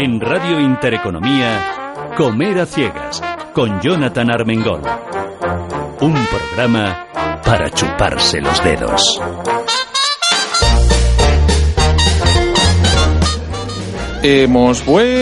En Radio Intereconomía, Comer a Ciegas, con Jonathan Armengol. Un programa para chuparse los dedos. Hemos vuelto.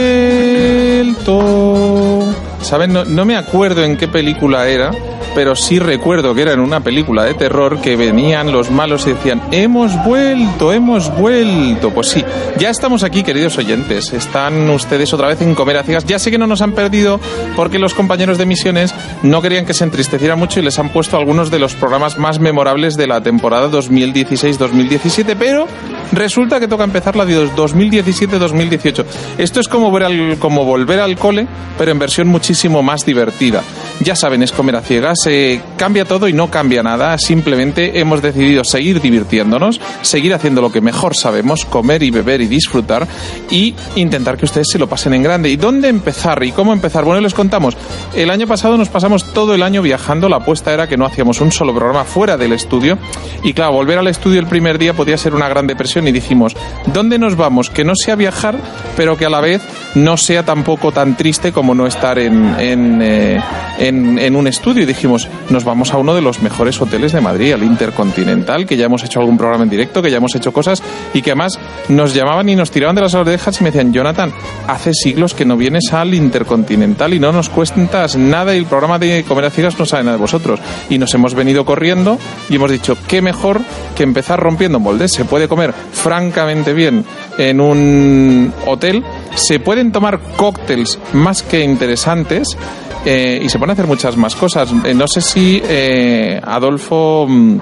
¿Saben? No, no me acuerdo en qué película era, pero sí recuerdo que era en una película de terror que venían los malos y decían, hemos vuelto, hemos vuelto. Pues sí, ya estamos aquí, queridos oyentes. Están ustedes otra vez en Comer a Ciegas. Ya sé que no nos han perdido porque los compañeros de misiones no querían que se entristeciera mucho y les han puesto algunos de los programas más memorables de la temporada 2016-2017, pero resulta que toca empezar la de 2017-2018. Esto es como, ver al, como volver al cole, pero en versión muchísimo más divertida. Ya saben, es Comer a Ciegas eh, cambia todo y no cambia nada. Simplemente hemos decidido seguir divirtiéndonos, seguir haciendo lo que mejor sabemos, comer y beber y disfrutar y intentar que ustedes se lo pasen en grande. ¿Y dónde empezar y cómo empezar? Bueno, les contamos. El año pasado nos pasamos todo el año viajando. La apuesta era que no hacíamos un solo programa fuera del estudio. Y claro, volver al estudio el primer día podía ser una gran depresión y dijimos, ¿dónde nos vamos? Que no sea viajar, pero que a la vez no sea tampoco tan triste como no estar en, en, eh, en, un estudio. Dijimos, nos vamos a uno de los mejores hoteles de Madrid, al Intercontinental, que ya hemos hecho algún programa en directo, que ya hemos hecho cosas y que además nos llamaban y nos tiraban de las orejas y me decían, Jonathan, hace siglos que no vienes al Intercontinental y no nos cuentas nada y el programa de Comer a Ciegas no sabe nada de vosotros. Y nos hemos venido corriendo y hemos dicho, qué mejor que empezar rompiendo moldes. Se puede comer francamente bien en un hotel, se pueden tomar cócteles más que interesantes eh, y se pueden hacer muchas más cosas. Eh, no sé si eh, Adolfo mm,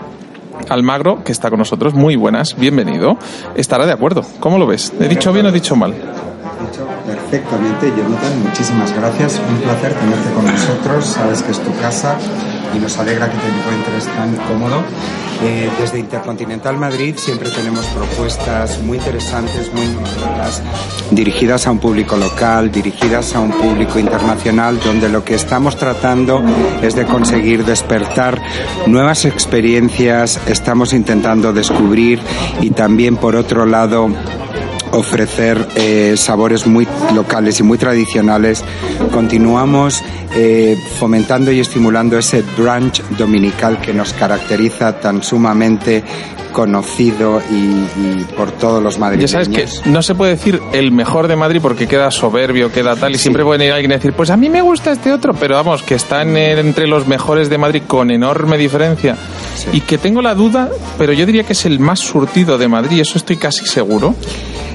Almagro, que está con nosotros, muy buenas, bienvenido, estará de acuerdo. ¿Cómo lo ves? ¿He dicho bien o he dicho mal? Perfectamente, Jonathan. Muchísimas gracias. Un placer tenerte con nosotros. Sabes que es tu casa y nos alegra que te encuentres tan cómodo. Eh, desde Intercontinental Madrid siempre tenemos propuestas muy interesantes, muy innovadoras, dirigidas a un público local, dirigidas a un público internacional, donde lo que estamos tratando es de conseguir despertar nuevas experiencias, estamos intentando descubrir y también, por otro lado, ofrecer eh, sabores muy locales y muy tradicionales. Continuamos eh, fomentando y estimulando ese brunch dominical que nos caracteriza tan sumamente conocido y, y por todos los Ya madrileños. sabes que no se puede decir el mejor de Madrid porque queda soberbio, queda tal, y siempre puede venir alguien y decir, pues a mí me gusta este otro, pero vamos, que está en el- entre los mejores de Madrid con enorme diferencia. Sí. Y que tengo la duda, pero yo diría que es el más surtido de Madrid, eso estoy casi seguro.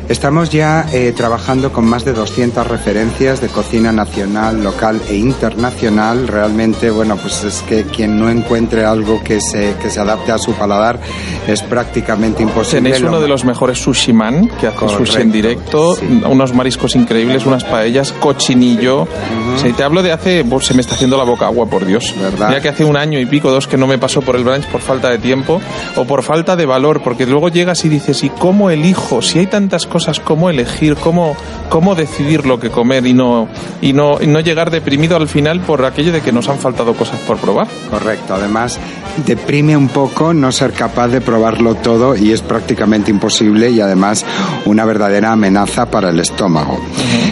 Estamos ya eh, trabajando con más de 200 referencias de cocina nacional, local e internacional. Realmente, bueno, pues es que quien no encuentre algo que se, que se adapte a su paladar es prácticamente imposible. Tenéis uno de los mejores sushi man, que hace Correcto, sushi en directo, sí. unos mariscos increíbles, unas paellas, cochinillo. O sea, y te hablo de hace, pues, se me está haciendo la boca agua, por Dios. ¿Verdad? Mira que hace un año y pico, dos, que no me paso por el brunch por falta de tiempo o por falta de valor, porque luego llegas y dices, ¿y cómo elijo? Si hay tantas cosas, ¿cómo elegir? ¿Cómo, cómo decidir lo que comer y no, y no, y no llegar deprimido al final por aquello de que nos han faltado cosas por probar? Correcto, además deprime un poco no ser capaz de probarlo todo y es prácticamente imposible y además una verdadera amenaza para el estómago.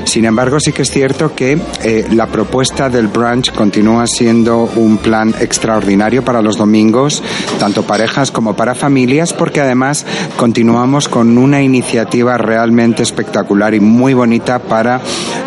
Sin embargo, sí que es cierto que eh, la propuesta del brunch continúa siendo un plan extraordinario para los domingos, tanto parejas como para familias, porque además continuamos con una iniciativa realmente espectacular y muy bonita para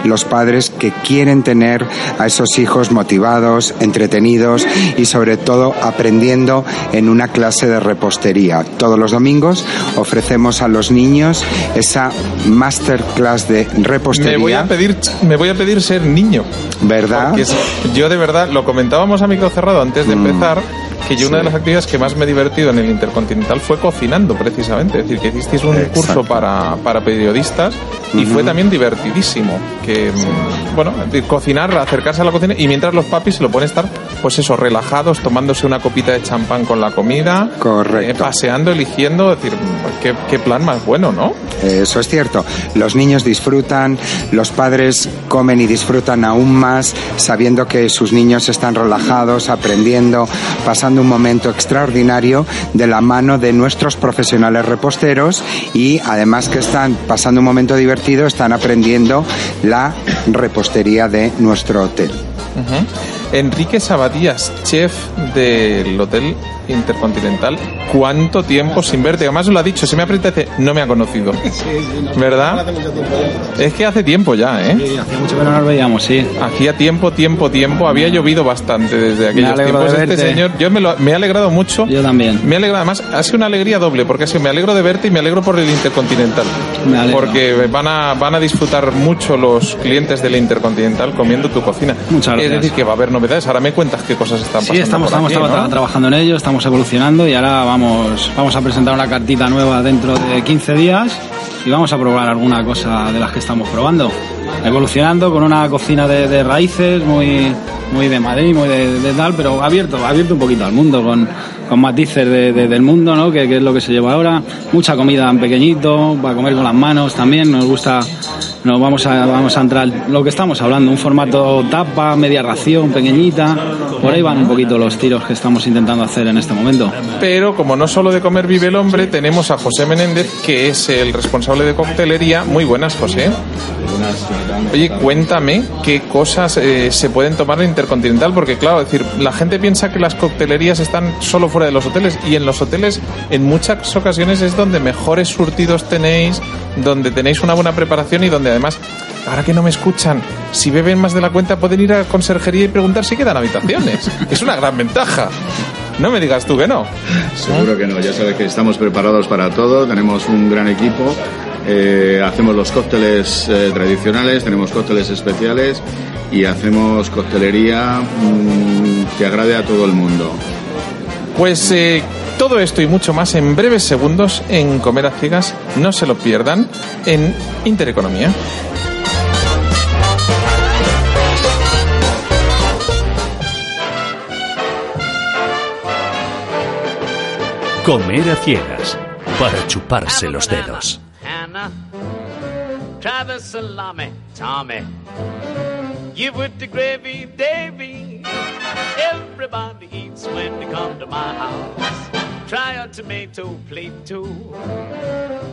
los padres que quieren tener a esos hijos motivados, entretenidos y sobre todo aprendiendo en una clase de repostería. Todos los domingos ofrecemos a los niños esa masterclass de repostería. Me voy a pedir, me voy a pedir ser niño. ¿Verdad? Porque yo de verdad, lo comentábamos a micro cerrado antes Mm. de empezar, que yo una de las actividades que más me he divertido en el Intercontinental fue cocinando, precisamente. Es decir, que hicisteis un curso para, para periodistas y fue también divertidísimo. Que, mm, bueno, cocinar, acercarse a la cocina y mientras los papis se lo pueden estar, pues eso, relajados, tomándose una copita de champán con la comida, Correcto. eh, paseando, eligiendo. Es decir, qué, qué plan más bueno, ¿no? Eso es cierto. Los niños disfrutan, los padres comen y disfrutan aún más, sabiendo que sus niños están relajados, aprendiendo, pasando un momento extraordinario de la mano de nuestros profesionales reposteros y además que están pasando un momento divertido, están aprendiendo la repostería de nuestro hotel. Enrique Sabadías, chef del Hotel Intercontinental. ¿Cuánto tiempo sin verte? Además lo ha dicho, se me apetece, no me ha conocido. ¿Verdad? Es que hace tiempo ya, ¿eh? Sí, hacía mucho que no nos veíamos, sí. Hacía tiempo, tiempo, tiempo. Había llovido bastante desde aquellos tiempos. de Este señor, yo me, lo- me he alegrado mucho. Yo también. Me he alegrado, además, ha sido una alegría doble, porque ha sido, me alegro de verte y me alegro por el Intercontinental. Porque van a, van a disfrutar mucho los clientes del Intercontinental comiendo tu cocina. Muchas gracias. Es decir, que va a haber novedades. Ahora me cuentas qué cosas están pasando. Sí, estamos, estamos aquí, traba- ¿no? trabajando en ello, estamos evolucionando y ahora vamos, vamos a presentar una cartita nueva dentro de 15 días y vamos a probar alguna cosa de las que estamos probando. Evolucionando con una cocina de, raíces muy, muy de Madrid, muy de, tal, pero abierto, abierto un poquito al mundo, con, con matices de- del mundo, ¿no? Que, que es lo que se lleva ahora. Mucha comida en pequeñito, para comer con las manos también, nos gusta nos vamos a, vamos a entrar lo que estamos hablando, un formato tapa, media ración, pequeñita. Por ahí van un poquito los tiros que estamos intentando hacer en este momento. Pero como no solo de comer vive el hombre, tenemos a José Menéndez, que es el responsable de coctelería. Muy buenas, José. Oye, cuéntame qué cosas eh, se pueden tomar en Intercontinental, porque claro, es decir, la gente piensa que las coctelerías están solo fuera de los hoteles y en los hoteles en muchas ocasiones es donde mejores surtidos tenéis, donde tenéis una buena preparación y donde además, ahora que no me escuchan, si beben más de la cuenta pueden ir a conserjería y preguntar si quedan habitaciones. Es una gran ventaja. No me digas tú que no. Seguro que no, ya sabes que estamos preparados para todo, tenemos un gran equipo, eh, hacemos los cócteles eh, tradicionales, tenemos cócteles especiales y hacemos coctelería mm, que agrade a todo el mundo. Pues eh, todo esto y mucho más en breves segundos en Comer a Ciegas. No se lo pierdan en Intereconomía. Comer a ciegas para chuparse los dedos. Hannah, try the salami, Tommy. Give with the gravy, Davy. Everybody eats when they come to my house. Try a tomato plate too.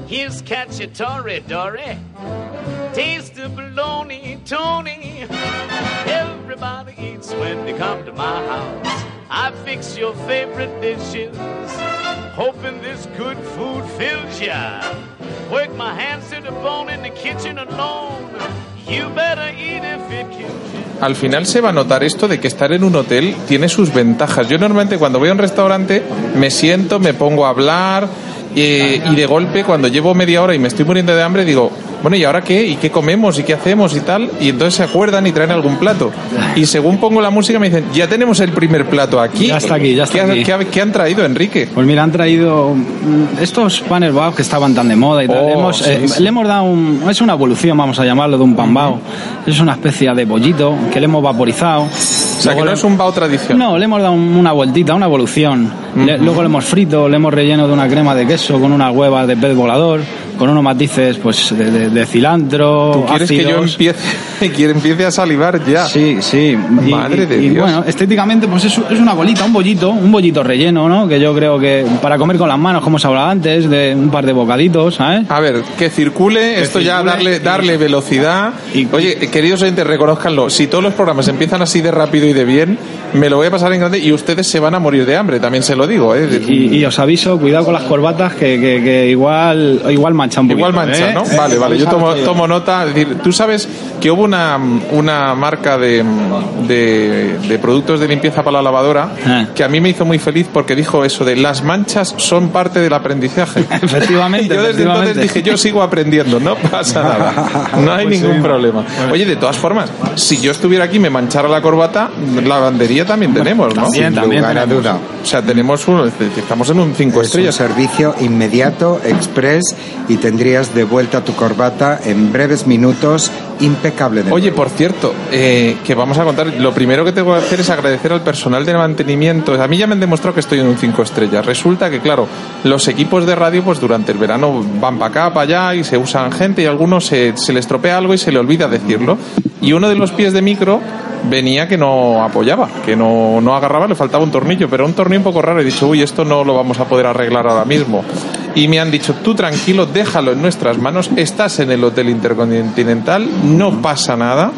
Here's cacciatore, Dory. Taste the bologna, Tony. Everybody eats when they come to my house. I fix your favorite dishes, hoping this good food fills ya. Work my hands to the bone in the kitchen alone. Al final se va a notar esto de que estar en un hotel tiene sus ventajas. Yo normalmente cuando voy a un restaurante me siento, me pongo a hablar eh, y de golpe cuando llevo media hora y me estoy muriendo de hambre digo, bueno, ¿y ahora qué? ¿Y qué comemos? ¿Y qué hacemos? Y tal. Y entonces se acuerdan y traen algún plato. Y según pongo la música me dicen, ya tenemos el primer plato aquí. Ya está aquí, ya está ¿Qué, aquí. qué qué han traído, Enrique? Pues mira, han traído mm, estos panes bao que estaban tan de moda y tal. Oh, Hemos, sí, eh, sí. Le hemos dado un, es una evolución, vamos a llamarlo, de un pan bao. Es una especie de bollito que le hemos vaporizado. O sea, que Luego no le- es un bao tradicional. No, le hemos dado un- una vueltita, una evolución. Le- luego le hemos frito, le hemos relleno de una crema de queso con unas huevas de pez volador, con unos matices pues de, de- de cilantro. ¿Tú quieres que yo ácidos. empiece, que empiece a salivar ya? Sí, sí. Y- Madre de y, Dios. bueno, estéticamente, pues es, es una bolita, un bollito, un bollito relleno, ¿no? Que yo creo que para comer con las manos, como se hablaba antes, de un par de bocaditos, ¿sabes? A ver, que circule, esto ya darle, darle velocidad. y- Oye, queridos oyentes, reconozcanlo, si todos los programas empiezan así de rápido y de bien, me lo voy a pasar en grande y ustedes se van a morir de hambre, también se lo digo. ¿eh? Y, y os aviso, cuidado con las corbatas, que, que- que igual, igual manchan un poquito. Igual mancha, ¿eh? ¿no? Eh, Vale, vale, yo tomo, tomo nota. Es decir, tú sabes que hubo una, una marca de, de, de productos de limpieza para la lavadora Ah. que a mí me hizo muy feliz porque dijo eso de las manchas son parte del aprendizaje. Efectivamente, yo desde efectivamente. entonces dije, yo sigo aprendiendo, no pasa nada, no hay Pues ningún sí. problema. Oye, de todas formas, si yo estuviera aquí y me manchara la corbata, lavandería conserjería también tenemos, ¿no? también, Sin también lugar a tenemos. duda. O sea, tenemos un, estamos en un cinco Es un estrellas. servicio inmediato, express y tendrías de vuelta tu corbata en breves minutos, impecable de Oye, por cierto, eh, que vamos a contar, lo primero que tengo que hacer es agradecer al personal de mantenimiento. A mí ya me han demostrado que estoy en un 5 estrellas. Resulta que, claro, los equipos de radio, pues durante el verano van para acá, para allá y se usan gente y a algunos se, se le estropea algo y se le olvida decirlo. Y uno de los pies de micro venía que no apoyaba, que no, no agarraba, le faltaba un tornillo, pero un tornillo un poco raro. He dicho, uy, esto no lo vamos a poder arreglar ahora mismo. Y me han dicho, tú tranquilo, déjalo en nuestras manos, estás en el Hotel Intercontinental, no pasa nada.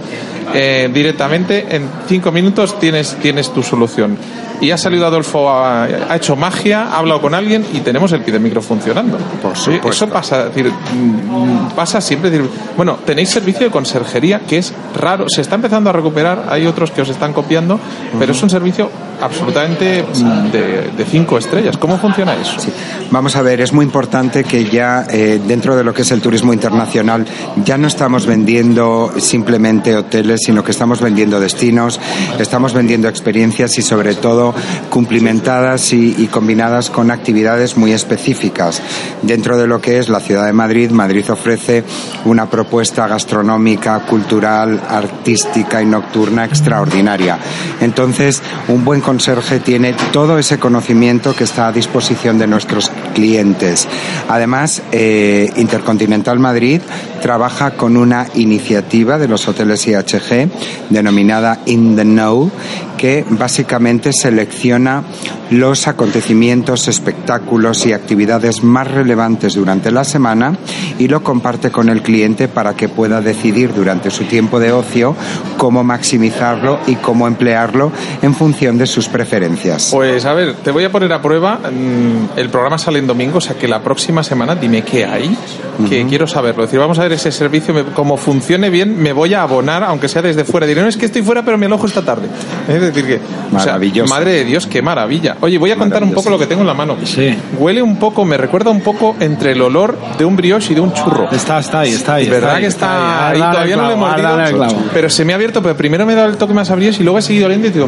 Eh, directamente en cinco minutos tienes, tienes tu solución. Y ha salido Adolfo, ha, ha hecho magia, ha hablado con alguien y tenemos el pie de micro funcionando. Por supuesto. Eso pasa, es decir, mm, pasa siempre. decir, bueno, tenéis servicio de conserjería que es raro, se está empezando a recuperar, hay otros que os están copiando, pero es un servicio absolutamente mm, de, de cinco estrellas. ¿Cómo funciona eso? Sí. Vamos a ver, es muy importante que ya eh, dentro de lo que es el turismo internacional ya no estamos vendiendo simplemente hoteles, sino que estamos vendiendo destinos, estamos vendiendo experiencias y sobre todo cumplimentadas y, y combinadas con actividades muy específicas. Dentro de lo que es la ciudad de Madrid, Madrid ofrece una propuesta gastronómica, cultural, artística y nocturna extraordinaria. Entonces, un buen conserje tiene todo ese conocimiento que está a disposición de nuestros clientes. Además, eh, Intercontinental Madrid trabaja con una iniciativa de los hoteles IHG denominada In the Know que básicamente selecciona los acontecimientos, espectáculos y actividades más relevantes durante la semana y lo comparte con el cliente para que pueda decidir durante su tiempo de ocio cómo maximizarlo y cómo emplearlo en función de sus preferencias. Pues a ver, te voy a poner a prueba. mm, El programa sale en domingo, o sea que la próxima semana dime qué hay, que quiero saberlo. Es decir, vamos a ver ese servicio, como funcione bien, me voy a abonar, aunque sea desde fuera. Diré, no es que estoy fuera, pero me alojo esta tarde. Es decir, que. o sea, Maravilloso. madre de Dios, qué maravilla. Oye, voy a contar un poco Maravilloso. lo que tengo en la mano. Sí. Huele un poco, me recuerda un poco entre el olor de un brioche y de un churro. Está, está ahí, está ahí. Es verdad ahí, que está, ahí. ahí, todavía el no lo he clavo, mordido, clavo. pero se me ha abierto, pero primero me he dado el toque más a brioche y luego he seguido oliendo y digo,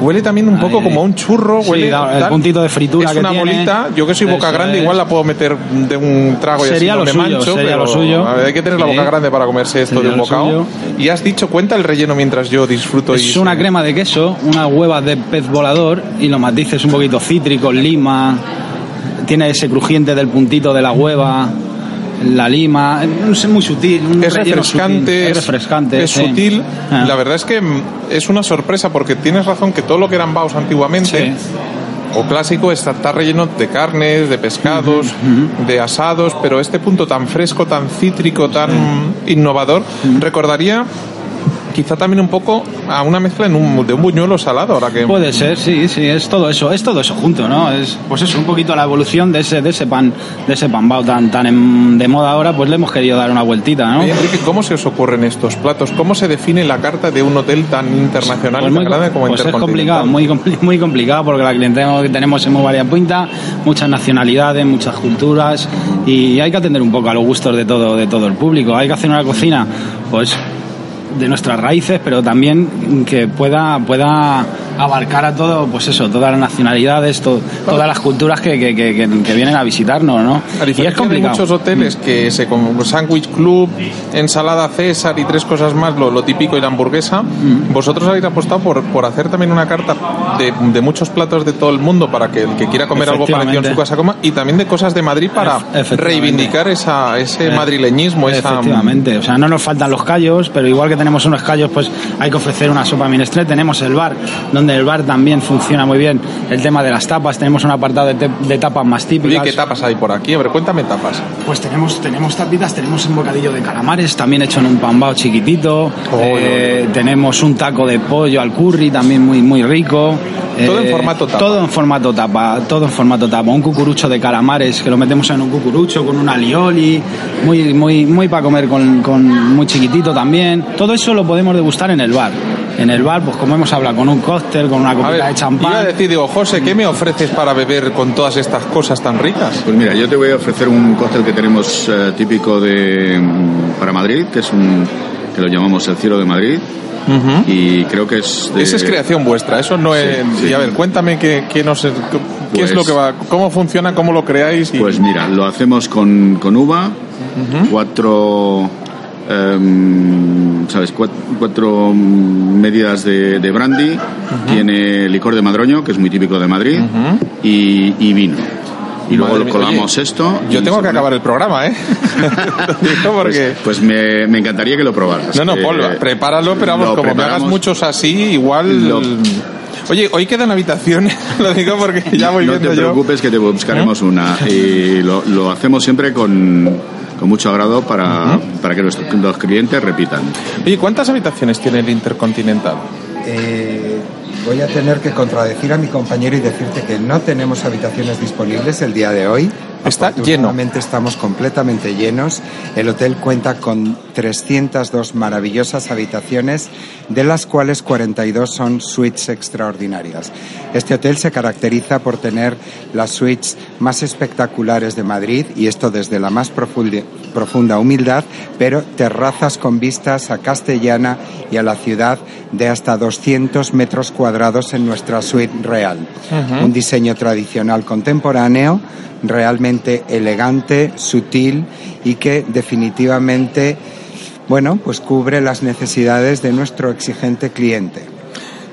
huele también un poco como a un churro, Sí, huele da- el tal. puntito de fritura Es que una tiene. bolita, yo que soy boca Eso grande es. igual la puedo meter de un trago y Sería así lo suyo, mancho, sería pero lo suyo. a ver, hay que tener la boca grande para comerse esto Sería de un bocado. Y has dicho, cuenta el relleno mientras yo disfruto Es y una crema de queso, unas huevas de pez volador y los matices un poquito cítricos, lima, tiene ese crujiente del puntito de la hueva, la lima, es muy sutil, un es refrescante, sutil, es es, refrescante, es sí. sutil. Ah. La verdad es que mm, es una sorpresa porque tienes razón que todo lo que eran baos antiguamente Sí. o clásico está, está relleno de carnes, de pescados, de asados, pero este punto tan fresco, tan cítrico, tan innovador, recordaría quizá también un poco a una mezcla en un- de un buñuelo salado, ahora que Puede ser, sí, sí, es todo eso, es todo eso junto, ¿no? Es pues eso, un poquito la evolución de ese, de ese pan, de ese pan bao tan, tan en- de moda ahora, pues le hemos querido dar una vueltita, ¿no? Oye, Enrique, ¿cómo se os ocurren estos platos? ¿Cómo se define la carta de un hotel tan internacional Pues y muy, tan grande como pues es complicado, muy, muy complicado porque la clientela que tenemos es muy variopinta, muchas nacionalidades, muchas culturas y hay que atender un poco a los gustos de todo, de todo el público. Hay que hacer una cocina, pues de nuestras raíces, pero también que pueda, pueda abarcar a todo, pues eso, todas las nacionalidades, to- todas las culturas que, que, que- que- que vienen a visitarnos, ¿no? Y es complicado. muchos hoteles que se como sándwich club, ensalada César y tres cosas más, lo, lo típico y la hamburguesa, Mm. vosotros habéis apostado por, por hacer también una carta de, de muchos platos de todo el mundo para que el que quiera comer algo parecido en su casa coma y también de cosas de Madrid para reivindicar esa, ese Eh, madrileñismo, esa Efectivamente, o sea, no nos faltan los callos, pero igual que tenemos unos callos, pues hay que ofrecer una sopa minestrel. Tenemos el bar, donde el bar también funciona muy bien. El tema de las tapas, tenemos un apartado de, tapas más típicas. ¿qué tapas hay por aquí? A ver, cuéntame tapas. Pues tenemos, tenemos tapitas, tenemos un bocadillo de calamares, también hecho en un pambao chiquitito. Eh, Tenemos un taco de pollo al curry, también muy, muy rico. Eh, Todo en formato tapa. Todo en formato tapa, todo en formato tapa. Un cucurucho de calamares que lo metemos en un cucurucho con un alioli, muy, muy, muy para comer con, con muy chiquitito también. Todo eso lo podemos degustar en el bar. En el bar, pues como hemos hablado, con un cóctel, con una A copita de champán. iba a decir, digo, José, ¿qué me ofreces para beber con todas estas cosas tan ricas? Pues mira, yo te voy a ofrecer un cóctel que tenemos eh, típico de mm, para Madrid, que es un que lo llamamos El Cielo de Madrid. Y creo que es. Esa es creación vuestra, eso no es. sí. Y a ver, cuéntame qué, qué, nos- qué Pues- es lo que va, cómo funciona, cómo lo creáis. Y... Pues mira, lo hacemos con, con uva, cuatro. Em, ¿Sabes? Cuat- Cuatro, mm, medidas de, de brandy, tiene licor de madroño, que es muy típico de Madrid, y, y vino. Y luego Madre lo mía, colamos oye, esto. Yo tengo que acabar el programa, ¿eh? Digo porque. Pues, pues me, me encantaría que lo probaras. No, no, que- Paul, prepáralo, pero vamos, como me hagas muchos así, igual. Lo- Oye, hoy quedan habitaciones, lo digo porque ya voy no viendo te yo. preocupes que te buscaremos una. Y lo, lo hacemos siempre con, con mucho agrado para, para que nuestros los clientes repitan. Oye, ¿cuántas habitaciones tiene el Intercontinental? Eh, voy a tener que contradecir a mi compañero y decirte que no tenemos habitaciones disponibles el día de hoy. Está lleno. Estamos completamente llenos. El hotel cuenta con 302 maravillosas habitaciones, de las cuales 42 son suites extraordinarias. Este hotel se caracteriza por tener las suites más espectaculares de Madrid, y esto desde la más profunda humildad, pero terrazas con vistas a Castellana y a la ciudad de hasta 200 metros cuadrados en nuestra suite real. Un diseño tradicional contemporáneo, realmente elegante, sutil y que definitivamente, bueno, pues cubre las necesidades de nuestro exigente cliente.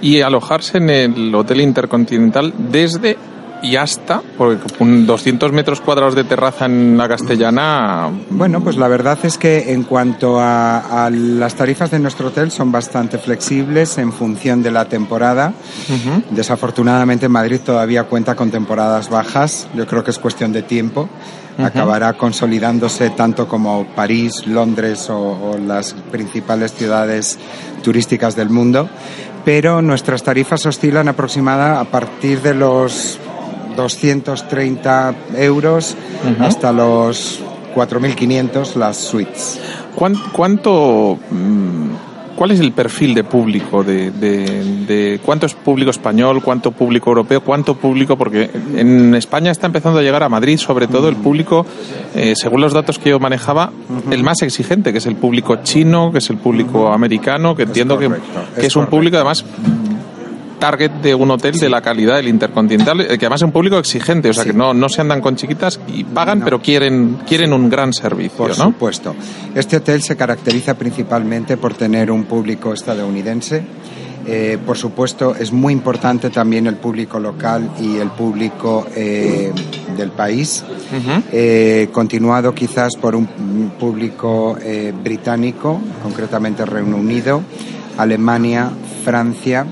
Y alojarse en el Hotel Intercontinental desde y hasta, porque con 200 metros cuadrados de terraza en la Castellana. Bueno, pues la verdad es que en cuanto a, a las tarifas de nuestro hotel son bastante flexibles en función de la temporada. Desafortunadamente Madrid todavía cuenta con temporadas bajas. Yo creo que es cuestión de tiempo. Acabará consolidándose tanto como París, Londres o, o las principales ciudades turísticas del mundo. Pero nuestras tarifas oscilan aproximada a partir de los 230 euros hasta los 4.500 las suites. ¿Cuán- ¿Cuánto, mm, cuál es el perfil de público? De, de- de cuánto es público español, cuánto público europeo, cuánto público, porque en España está empezando a llegar a Madrid, sobre todo el público, eh, según los datos que yo manejaba, el más exigente, que es el público chino, que es el público americano, que entiendo que, correcto, que es es un público además target de un hotel de la calidad del Intercontinental, eh, que además es un público exigente, o sea Sí. que no, no se andan con chiquitas y pagan, No. pero quieren, quieren un gran servicio, Por ¿no? supuesto. Este hotel se caracteriza principalmente por tener un público estadounidense. Eh, por supuesto, es muy importante también el público local y el público eh, del país, Eh, continuado quizás por un público británico, concretamente Reino Unido, Alemania, Francia.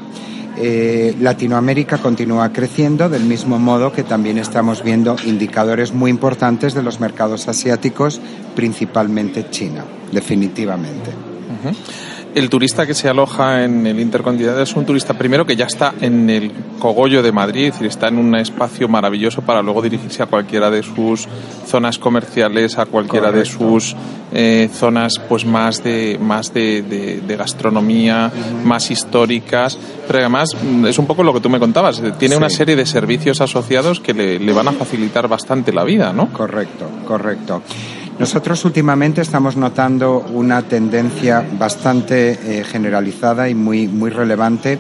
Eh, Latinoamérica continúa creciendo del mismo modo que también estamos viendo indicadores muy importantes de los mercados asiáticos, principalmente China, definitivamente. El turista que se aloja en el Intercontinental es un turista primero que ya está en el cogollo de Madrid, es decir, está en un espacio maravilloso para luego dirigirse a cualquiera de sus zonas comerciales, a cualquiera de sus eh, zonas pues más de más de, de- de gastronomía, más históricas, pero además mm, es un poco lo que tú me contabas, eh, tiene Sí. una serie de servicios asociados que le, le van a facilitar bastante la vida, ¿no? Correcto, correcto. Nosotros últimamente estamos notando una tendencia bastante eh, generalizada y muy, muy relevante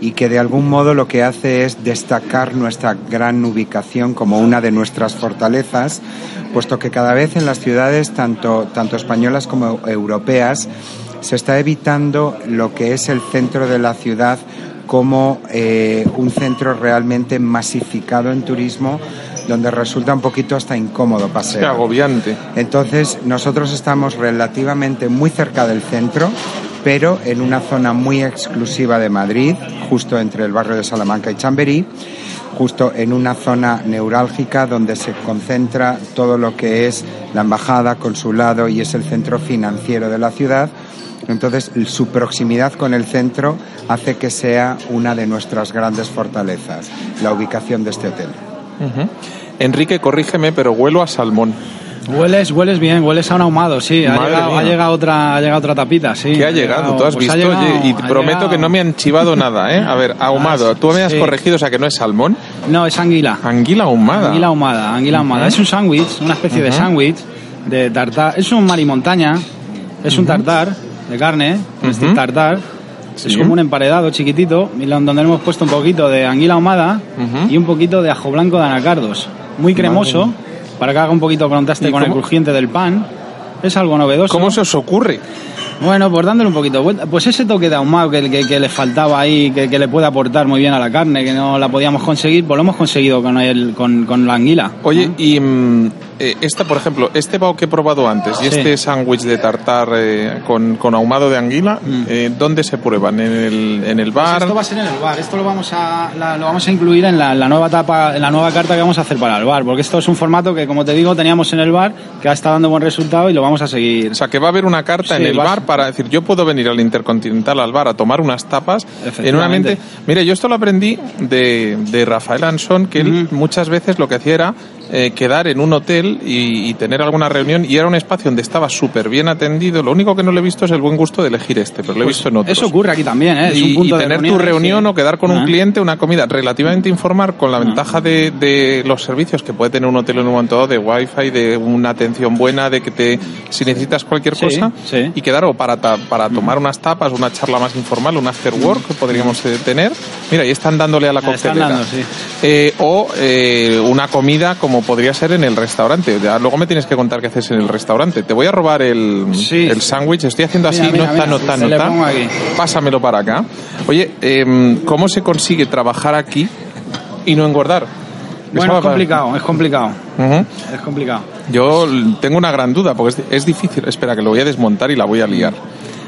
y que de algún modo lo que hace es destacar nuestra gran ubicación como una de nuestras fortalezas, puesto que cada vez en las ciudades, tanto, tanto españolas como europeas, se está evitando lo que es el centro de la ciudad como eh, un centro realmente masificado en turismo donde resulta un poquito hasta incómodo pasear. agobiante. Entonces, nosotros estamos relativamente muy cerca del centro, pero en una zona muy exclusiva de Madrid, justo entre el barrio de Salamanca y Chamberí, justo en una zona neurálgica donde se concentra todo lo que es la embajada, consulado y es el centro financiero de la ciudad. Entonces, su proximidad con el centro hace que sea una de nuestras grandes fortalezas, la ubicación de este hotel. Enrique, corrígeme, pero huelo a salmón. Hueles, hueles bien, hueles a un ahumado, sí. Ha llegado, mía. ha llegado otra, ha llegado otra tapita, sí. ¿Qué ha llegado? ¿Tú has pues visto? llegado- y prometo llegado- que no me han chivado nada, ¿eh? A ver, ahumado. Tú me has Sí. corregido, o sea que no es salmón. No, es anguila. Anguila ahumada. Anguila ahumada, anguila ahumada. Es un sándwich, una especie de sándwich de tartar. Es un marimontaña, es un tartar de carne, un Ujú. stick tartar. Sí. Es como un emparedado chiquitito, donde le hemos puesto un poquito de anguila ahumada y un poquito de ajo blanco de anacardos. Muy cremoso, para que haga un poquito contraste ¿Y con el crujiente del pan. Es algo novedoso. ¿Cómo se os ocurre? Bueno, pues dándole un poquito de vuelta. Pues ese toque de ahumado que, que, que le faltaba ahí, que, que le puede aportar muy bien a la carne, que no la podíamos conseguir, pues lo hemos conseguido con, el, con, con la anguila. Oye, y mm, eh, esta, por ejemplo, este bao que he probado antes y Sí. este sándwich de tartar eh, con, con ahumado de anguila, eh, ¿dónde se prueban? ¿En el, en el Mm. Pues bar? esto va a ser en el bar. Esto lo vamos a, la- lo vamos a incluir en la, la nueva etapa, en la nueva carta que vamos a hacer para el bar, porque esto es un formato que, como te digo, teníamos en el bar, que ha estado dando buen resultado y lo vamos a seguir. O sea, que va a haber una carta Sí, en el vas- bar para decir, yo puedo venir al Intercontinental al bar a tomar unas tapas en una mente. Mire, yo esto lo aprendí de, de Rafael Ansón, que él muchas veces lo que hacía era eh, quedar en un hotel y, y tener alguna reunión y era un espacio donde estaba súper bien atendido. Lo único que no le he visto es el buen gusto de elegir este, pero lo he visto en otros. Eso ocurre aquí también, ¿eh? Es y, un punto y de tener reunión, tu reunión sí. o quedar con un cliente, una comida relativamente informal, con la ventaja de, de los servicios que puede tener un hotel en un momento dado, de wifi, de una atención buena, de que te si necesitas cualquier Sí, cosa, sí. y quedar o para, para tomar unas tapas, una charla más informal, un after work que podríamos eh, tener. Mira, ahí están dándole a la coctelera. dando. Eh, o eh, una comida como podría ser en el restaurante. Ya, luego me tienes que contar qué haces en el restaurante. Te voy a robar el, Sí. el sándwich. Estoy haciendo así, Mira, mira, nota, se le nota. pongo aquí. Pásamelo para acá. Oye, em, ¿cómo se consigue trabajar aquí y no engordar? Bueno, es complicado, es complicado. Ujú. Es complicado. Yo tengo una gran duda porque es, es difícil. Espera, que lo voy a desmontar y la voy a liar.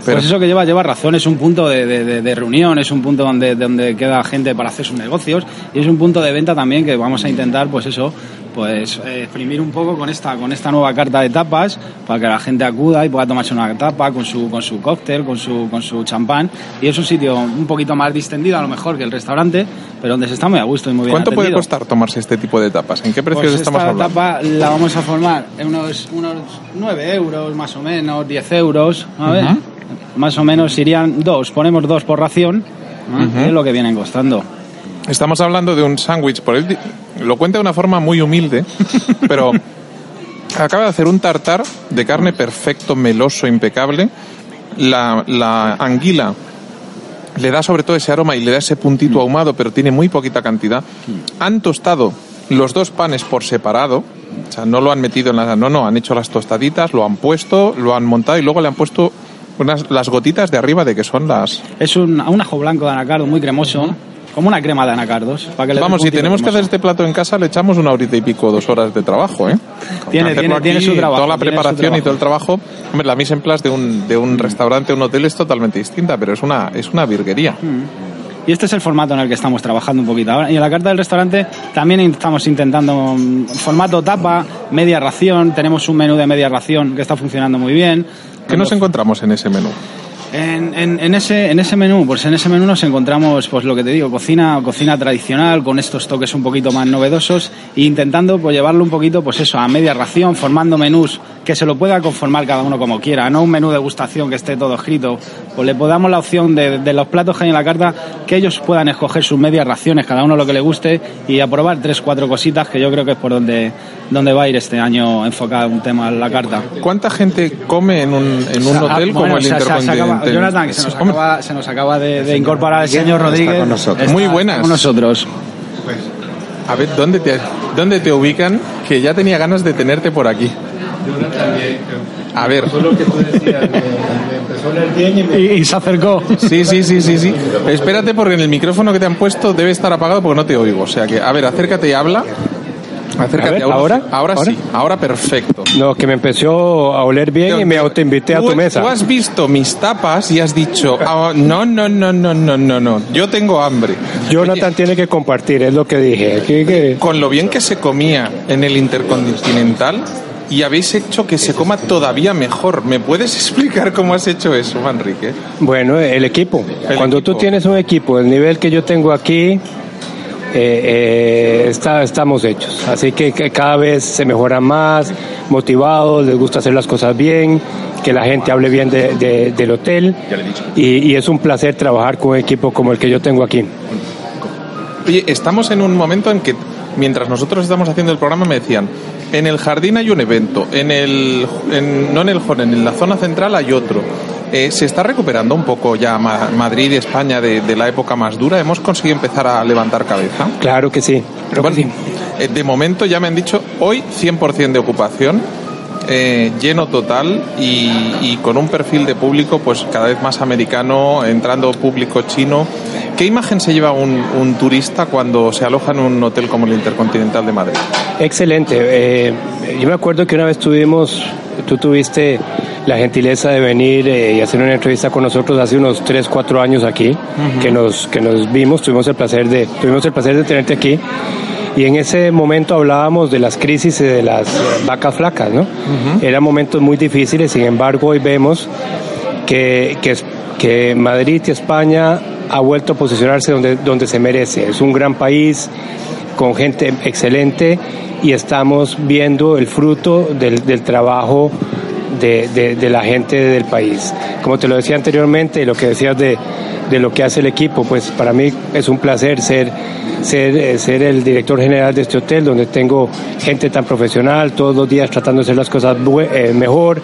Pero, Pues eso que lleva, lleva razón, es un punto de, de- de- reunión, es un punto donde, donde queda gente para hacer sus negocios y es un punto de venta también que vamos a intentar, pues eso, pues eh, exprimir un poco con esta, con esta nueva carta de tapas para que la gente acuda y pueda tomarse una tapa con su, con su cóctel, con su, con su champán y es un sitio un poquito más distendido a lo mejor que el restaurante, pero donde se está muy a gusto y muy bien ¿Cuánto puede atendido. costar tomarse este tipo de tapas? ¿En qué precios Pues estamos esta hablando? tapa la vamos a formar en unos, unos 9 euros más o menos, 10 euros, a ver, Ujú. Más o menos irían dos, ponemos dos por ración, es lo que vienen costando. Estamos hablando de un sándwich, por él lo cuenta de una forma muy humilde, pero acaba de hacer un tartar de carne perfecto, meloso, impecable. La, la anguila le da sobre todo ese aroma y le da ese puntito ahumado, pero tiene muy poquita cantidad. Han tostado los dos panes por separado, o sea, no lo han metido en la... No, no, han hecho las tostaditas, lo han puesto, lo han montado y luego le han puesto unas, las gotitas de arriba de que son las... Es un, un ajo blanco de anacardo muy cremoso, como una crema de anacardos. Para que le Vamos, si tenemos que hacer este plato en casa, le echamos una horita y pico, dos horas de trabajo, ¿eh? Tiene- hacerlo tiene- tiene aquí, su trabajo, Toda la preparación y todo el trabajo. Hombre, la mise en place de un, de un restaurante, un hotel es totalmente distinta, pero es una, es una virguería. Y este es el formato en el que estamos trabajando un poquito ahora. Y en la carta del restaurante también estamos intentando mm, formato tapa, media ración. Tenemos un menú de media ración que está funcionando muy bien. ¿Qué nos encontramos en ese menú? En, en- en ese, en ese menú, pues en ese menú nos encontramos, pues lo que te digo, cocina, cocina tradicional, con estos toques un poquito más novedosos, e intentando pues llevarlo un poquito, pues eso, a media ración, formando menús que se lo pueda conformar cada uno como quiera, no un menú de gustación que esté todo escrito, pues le podamos la opción de, de los platos que hay en la carta, que ellos puedan escoger sus medias raciones, cada uno lo que le guste, y aprobar tres, cuatro cositas, que yo creo que es por donde, donde va a ir este año enfocado un tema en la carta. ¿Cuánta gente come en un, en un Ah, hotel bueno, como el se- se- se acaba- Intercontinental? Jonathan, que se nos acaba, se nos acaba de, de incorporar el señor está Rodríguez. con nosotros. Muy buenas. Con nosotros. A ver, ¿dónde te, ¿dónde te ubican? Que ya tenía ganas de tenerte por aquí. A ver. Y, y se acercó. Sí, sí, sí, sí, sí. Espérate porque en el micrófono que te han puesto debe estar apagado porque no te oigo. O sea que, a ver, acércate y habla. Acércate A ver, ahora. ¿ahora? Sí, ahora perfecto. No, que me empezó a oler bien y me autoinvité a Tú- tu mesa. Tú has visto mis tapas y has dicho, "Ah, no, no, no, no, no, no, no, yo tengo hambre. Jonathan tiene que compartir, es lo que dije. Que- que- Con lo bien que se comía en el Intercontinental y habéis hecho que se coma todavía mejor. ¿Me puedes explicar cómo has hecho eso, Manrique? Bueno, el equipo. El Cuando equipo. tú tienes un equipo del nivel que yo tengo aquí, eh, eh, está- estamos hechos. Así que, que cada vez se mejoran más, motivados, les gusta hacer las cosas bien, que la gente hable bien de- de- del hotel. Y, y es un placer trabajar con un equipo como el que yo tengo aquí. Oye, estamos en un momento en que, mientras nosotros estamos haciendo el programa, me decían, en el jardín hay un evento, en el, en- no en el hall, en la zona central hay otro. Eh, ¿Se está recuperando un poco ya Ma- Madrid y España de, de la época más dura? ¿Hemos conseguido empezar a levantar cabeza? Claro que sí. creo que Bueno, eh, de momento ya me han dicho hoy 100% de ocupación, eh, lleno total y, y con un perfil de público pues cada vez más americano, entrando público chino. ¿Qué imagen se lleva un, un turista cuando se aloja en un hotel como el Intercontinental de Madrid? Excelente. Eh, yo me acuerdo que una vez tuvimos, tú tuviste la gentileza de venir eh, y hacer una entrevista con nosotros hace unos 3, 4 años aquí, que, nos, que nos vimos, tuvimos el, placer de, tuvimos el placer de tenerte aquí. Y en ese momento hablábamos de las crisis y de las vacas flacas, ¿no? Eran momentos muy difíciles, sin embargo hoy vemos que, que, que Madrid y España ha vuelto a posicionarse donde, donde se merece. Es un gran país con gente excelente y estamos viendo el fruto del, del trabajo de, de- de la gente del país. Como te lo decía anteriormente, lo que decías de, de lo que hace el equipo, pues para mí es un placer ser, ser, eh, ser el director general de este hotel, donde tengo gente tan profesional, todos los días tratando de hacer las cosas eh, mejor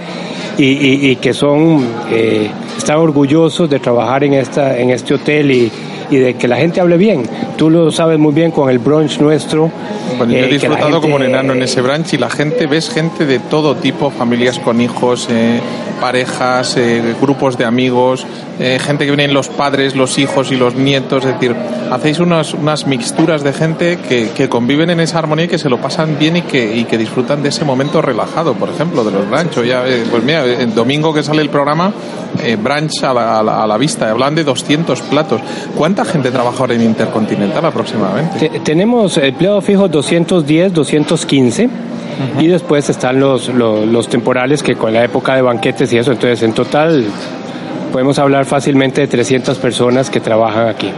y, y- y que son, eh, están orgullosos de trabajar en, esta, en este hotel y, y de que la gente hable bien. Tú lo sabes muy bien con el brunch nuestro. Bueno, yo eh, he que la disfrutado como un gente- enano en ese branch y la gente, ves gente de todo tipo, familias con hijos, eh, parejas, eh, grupos de amigos, eh, gente que vienen los padres, los hijos y los nietos, es decir, hacéis unas, unas mixturas de gente que, que conviven en esa armonía y que se lo pasan bien y que, y que disfrutan de ese momento relajado, por ejemplo, de los brunch. Ya, eh, pues mira, el domingo que sale el programa, eh, brunch a la, a la- a la vista, hablan de 200 platos. ¿Cuánta gente trabaja ahora en Intercontinental aproximadamente? Te- tenemos empleados fijos 210, 215 y después están los, los, los temporales que con la época de banquetes y eso, entonces en total podemos hablar fácilmente de 300 personas que trabajan aquí.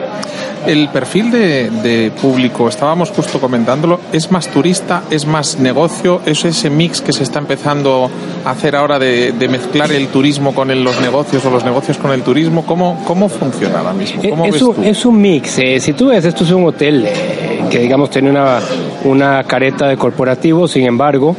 El perfil de, de público, estábamos justo comentándolo, es más turista, es más negocio, es ese mix que se está empezando a hacer ahora de, de mezclar el turismo con el- los negocios o los negocios con el turismo. ¿Cómo, cómo funciona ahora mismo? ¿Cómo Eh, es, ves un, tú? es un mix. eh, si tú ves, esto es un hotel eh, que, digamos, tiene una, una careta de corporativo, sin embargo,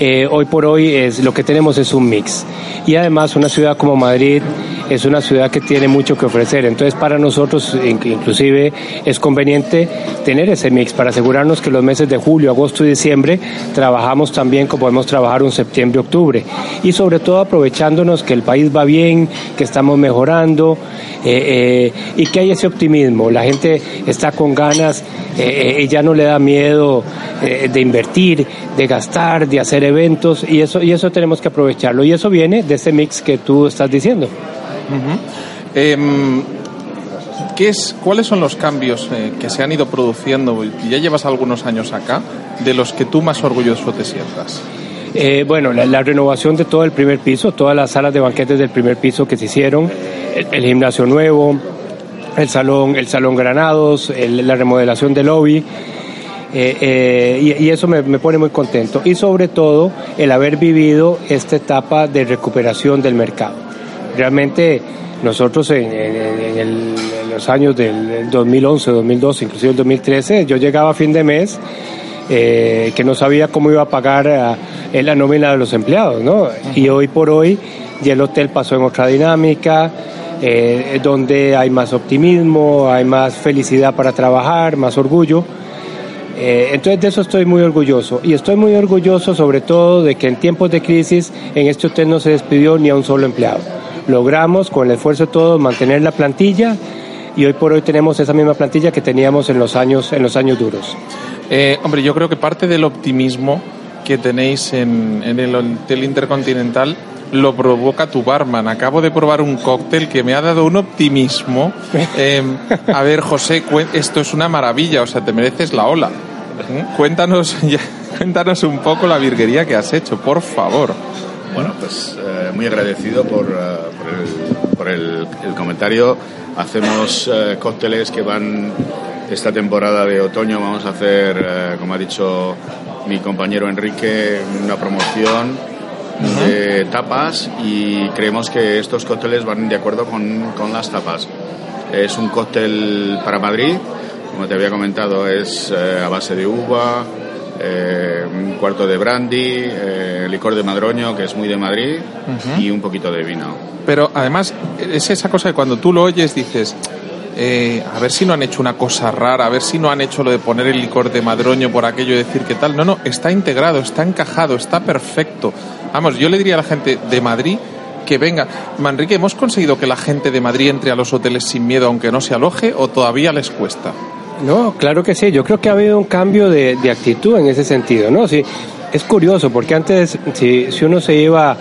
eh, hoy por hoy es, lo que tenemos es un mix. Y además, una ciudad como Madrid es una ciudad que tiene mucho que ofrecer. Entonces, para nosotros, in- inclusive, es conveniente tener ese mix para asegurarnos que los meses de julio, agosto y diciembre trabajamos también como podemos trabajar un septiembre, octubre. Y sobre todo aprovechándonos que el país va bien, que estamos mejorando eh, eh, y que hay ese optimismo. La gente está con ganas y ya no le da miedo de invertir, de gastar, de hacer eventos y eso, y eso tenemos que aprovecharlo. Y eso viene de ese mix que tú estás diciendo. Em, ¿qué es, ¿Cuáles son los cambios eh, que se han ido produciendo, ya llevas algunos años acá, de los que tú más orgulloso te sientas? Eh, bueno, la, la renovación de todo el primer piso, todas las salas de banquetes del primer piso que se hicieron, el, el gimnasio nuevo, el salón, el salón Granados, el- la remodelación del lobby. Eh, eh, y, y eso me, me pone muy contento. Y sobre todo el haber vivido esta etapa de recuperación del mercado. Realmente nosotros en, en- en el- en los años del 2011, 2012, inclusive el 2013, yo llegaba a fin de mes eh, que no sabía cómo iba a pagar eh, la nómina de los empleados, ¿no? Y hoy por hoy ya el hotel pasó en otra dinámica, eh, donde hay más optimismo, hay más felicidad para trabajar, más orgullo. Eh, entonces de eso estoy muy orgulloso y estoy muy orgulloso sobre todo de que en tiempos de crisis en este hotel no se despidió ni a un solo empleado. Logramos con el esfuerzo de todos mantener la plantilla y hoy por hoy tenemos esa misma plantilla que teníamos en los años en los años duros. Eh, hombre, yo creo que parte del optimismo que tenéis en, en el Hotel Intercontinental lo provoca tu barman. Acabo de probar un cóctel que me ha dado un optimismo. Eh, a ver, José, esto es una maravilla, o sea, te mereces la ola. ¿Eh? Cuéntanos, ya- cuéntanos un poco la virguería que has hecho, por favor. Bueno, pues eh, muy agradecido por, eh, por, el, por el- el comentario. Hacemos eh, cócteles que van esta temporada de otoño. Vamos a hacer, eh, como ha dicho mi compañero Enrique, una promoción de tapas y creemos que estos cócteles van de acuerdo con, con las tapas. Es un cóctel para Madrid, como te había comentado, es eh, a base de uva, eh, un cuarto de brandy, eh, licor de madroño, que es muy de Madrid, y un poquito de vino. Pero además es esa cosa que cuando tú lo oyes dices, eh, a ver si no han hecho una cosa rara, a ver si no han hecho lo de poner el licor de madroño por aquello y decir que tal. No, no, está integrado, está encajado, está perfecto. Vamos, yo le diría a la gente de Madrid que venga. Manrique, ¿hemos conseguido que la gente de Madrid entre a los hoteles sin miedo aunque no se aloje o todavía les cuesta? No, claro que sí. Yo creo que ha habido un cambio de, de actitud en ese sentido, ¿no? Sí, es curioso porque antes, si, si uno se iba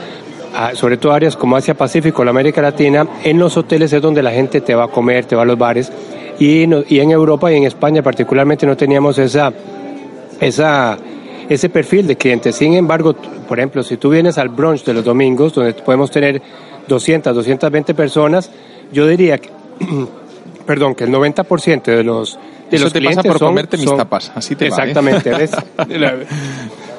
a, sobre todo áreas como Asia Pacífico, la América Latina, en los hoteles es donde la gente te va a comer, te va a los bares. Y, no- y en Europa y en España particularmente no teníamos esa, esa, ese perfil de clientes. Sin embargo, por ejemplo, si tú vienes al brunch de los domingos, donde podemos tener 200, 220 personas, yo diría que, perdón, que el 90% de los de los te pasa por son- comerte mis son- tapas, así te va, ¿eh? Exactamente. ¿ves?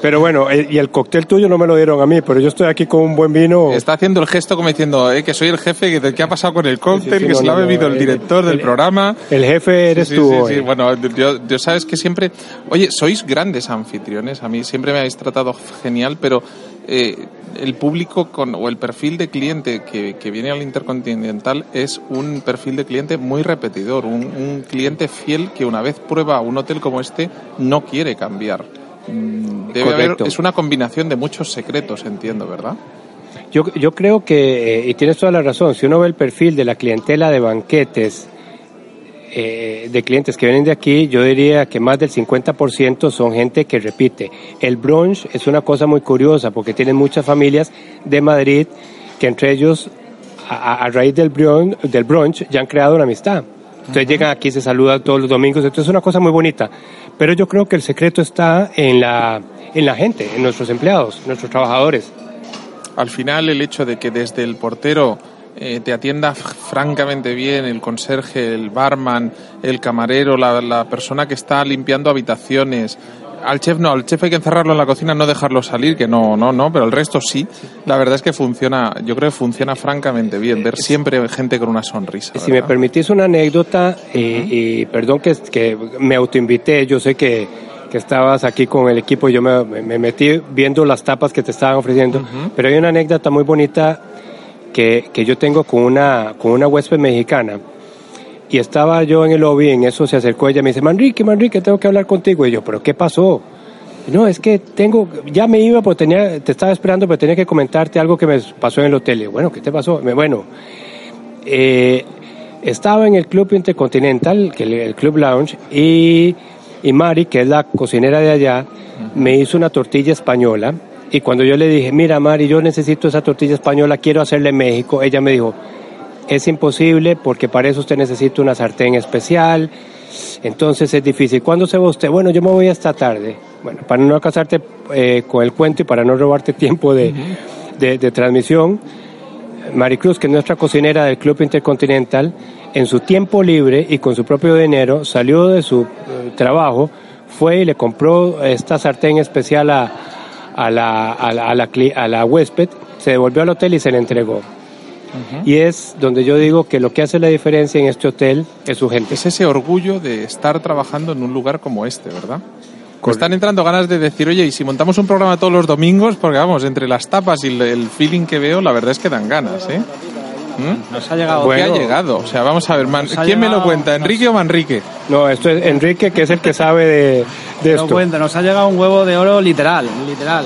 Pero bueno, eh, y el cóctel tuyo no me lo dieron a mí, pero yo estoy aquí con un buen vino. Está haciendo el gesto como diciendo eh, que soy el jefe, que, que ha pasado con el cóctel, Sí, sí, que no, se lo ha bebido no, el director del el- programa. El jefe eres Sí, tú sí. Bueno, yo, yo sabes que siempre... Oye, sois grandes anfitriones, a mí siempre me habéis tratado genial, pero eh, el público con, o el perfil de cliente que, que viene al Intercontinental es un perfil de cliente muy repetidor, un, un cliente fiel que una vez prueba un hotel como este no quiere cambiar. Mm, Debe haber, es una combinación de muchos secretos, entiendo, ¿verdad? Yo, yo creo que, eh, y tienes toda la razón, si uno ve el perfil de la clientela de banquetes, eh, de clientes que vienen de aquí, yo diría que más del 50% son gente que repite. El brunch es una cosa muy curiosa porque tienen muchas familias de Madrid que entre ellos, a, a- raíz del brunch, del brunch, ya han creado una amistad. Entonces llegan aquí, se saludan todos los domingos, entonces es una cosa muy bonita. Pero yo creo que el secreto está en la, en la gente, en nuestros empleados, nuestros trabajadores. al final el hecho de que desde el portero eh, te atienda francamente bien el conserje, el barman, el camarero, la, la persona que está limpiando habitaciones. Al chef no, al chef hay que encerrarlo en la cocina, no dejarlo salir, que no, no, no, pero el resto sí. La verdad es que funciona, yo creo que funciona francamente bien, ver siempre gente con una sonrisa. Si me ¿verdad? permitís una anécdota, eh, y perdón que, que me autoinvité, yo sé que, que estabas aquí con el equipo y yo me, me- me metí viendo las tapas que te estaban ofreciendo, pero hay una anécdota muy bonita que, yo tengo con una, con una huésped mexicana. Y estaba yo en el lobby, en eso se acercó ella, me dice, Manrique, Manrique, tengo que hablar contigo. Y yo, ¿pero qué pasó? No, es que tengo, ya me iba, pues tenía, te estaba esperando, pero tenía que comentarte algo que me pasó en el hotel. Bueno, ¿qué te pasó? Bueno, eh, estaba en el Club Intercontinental, que el Club Lounge, y, y Mari, que es la cocinera de allá, me hizo una tortilla española. Y cuando yo le dije, mira Mari, yo necesito esa tortilla española, quiero hacerla en México, ella me dijo, es imposible porque para eso usted necesita una sartén especial, entonces es difícil. ¿Cuándo se va usted? Bueno, yo me voy esta tarde. Bueno, para no casarte eh, con el cuento y para no robarte tiempo de, de- de transmisión, Maricruz, que es nuestra cocinera del Club Intercontinental, en su tiempo libre y con su propio dinero, salió de su eh, trabajo, fue y le compró esta sartén especial a, a, la, a, la, a, la, cli- a la huésped, se devolvió al hotel y se le entregó. Y es donde yo digo que lo que hace la diferencia en este hotel es su gente. Es ese orgullo de estar trabajando en un lugar como este, ¿verdad? Me están entrando ganas de decir, oye, y si montamos un programa todos los domingos, porque vamos, entre las tapas y el feeling que veo, la verdad es que dan ganas, ¿eh? ¿Mm? Nos ha llegado. ¿Qué ha llegado? O sea, vamos a ver, Man- ¿quién me lo cuenta? ¿Enrique o Manrique? No, esto es Enrique, que es el que sabe de, esto. cuenta, nos ha llegado un huevo de oro literal, literal.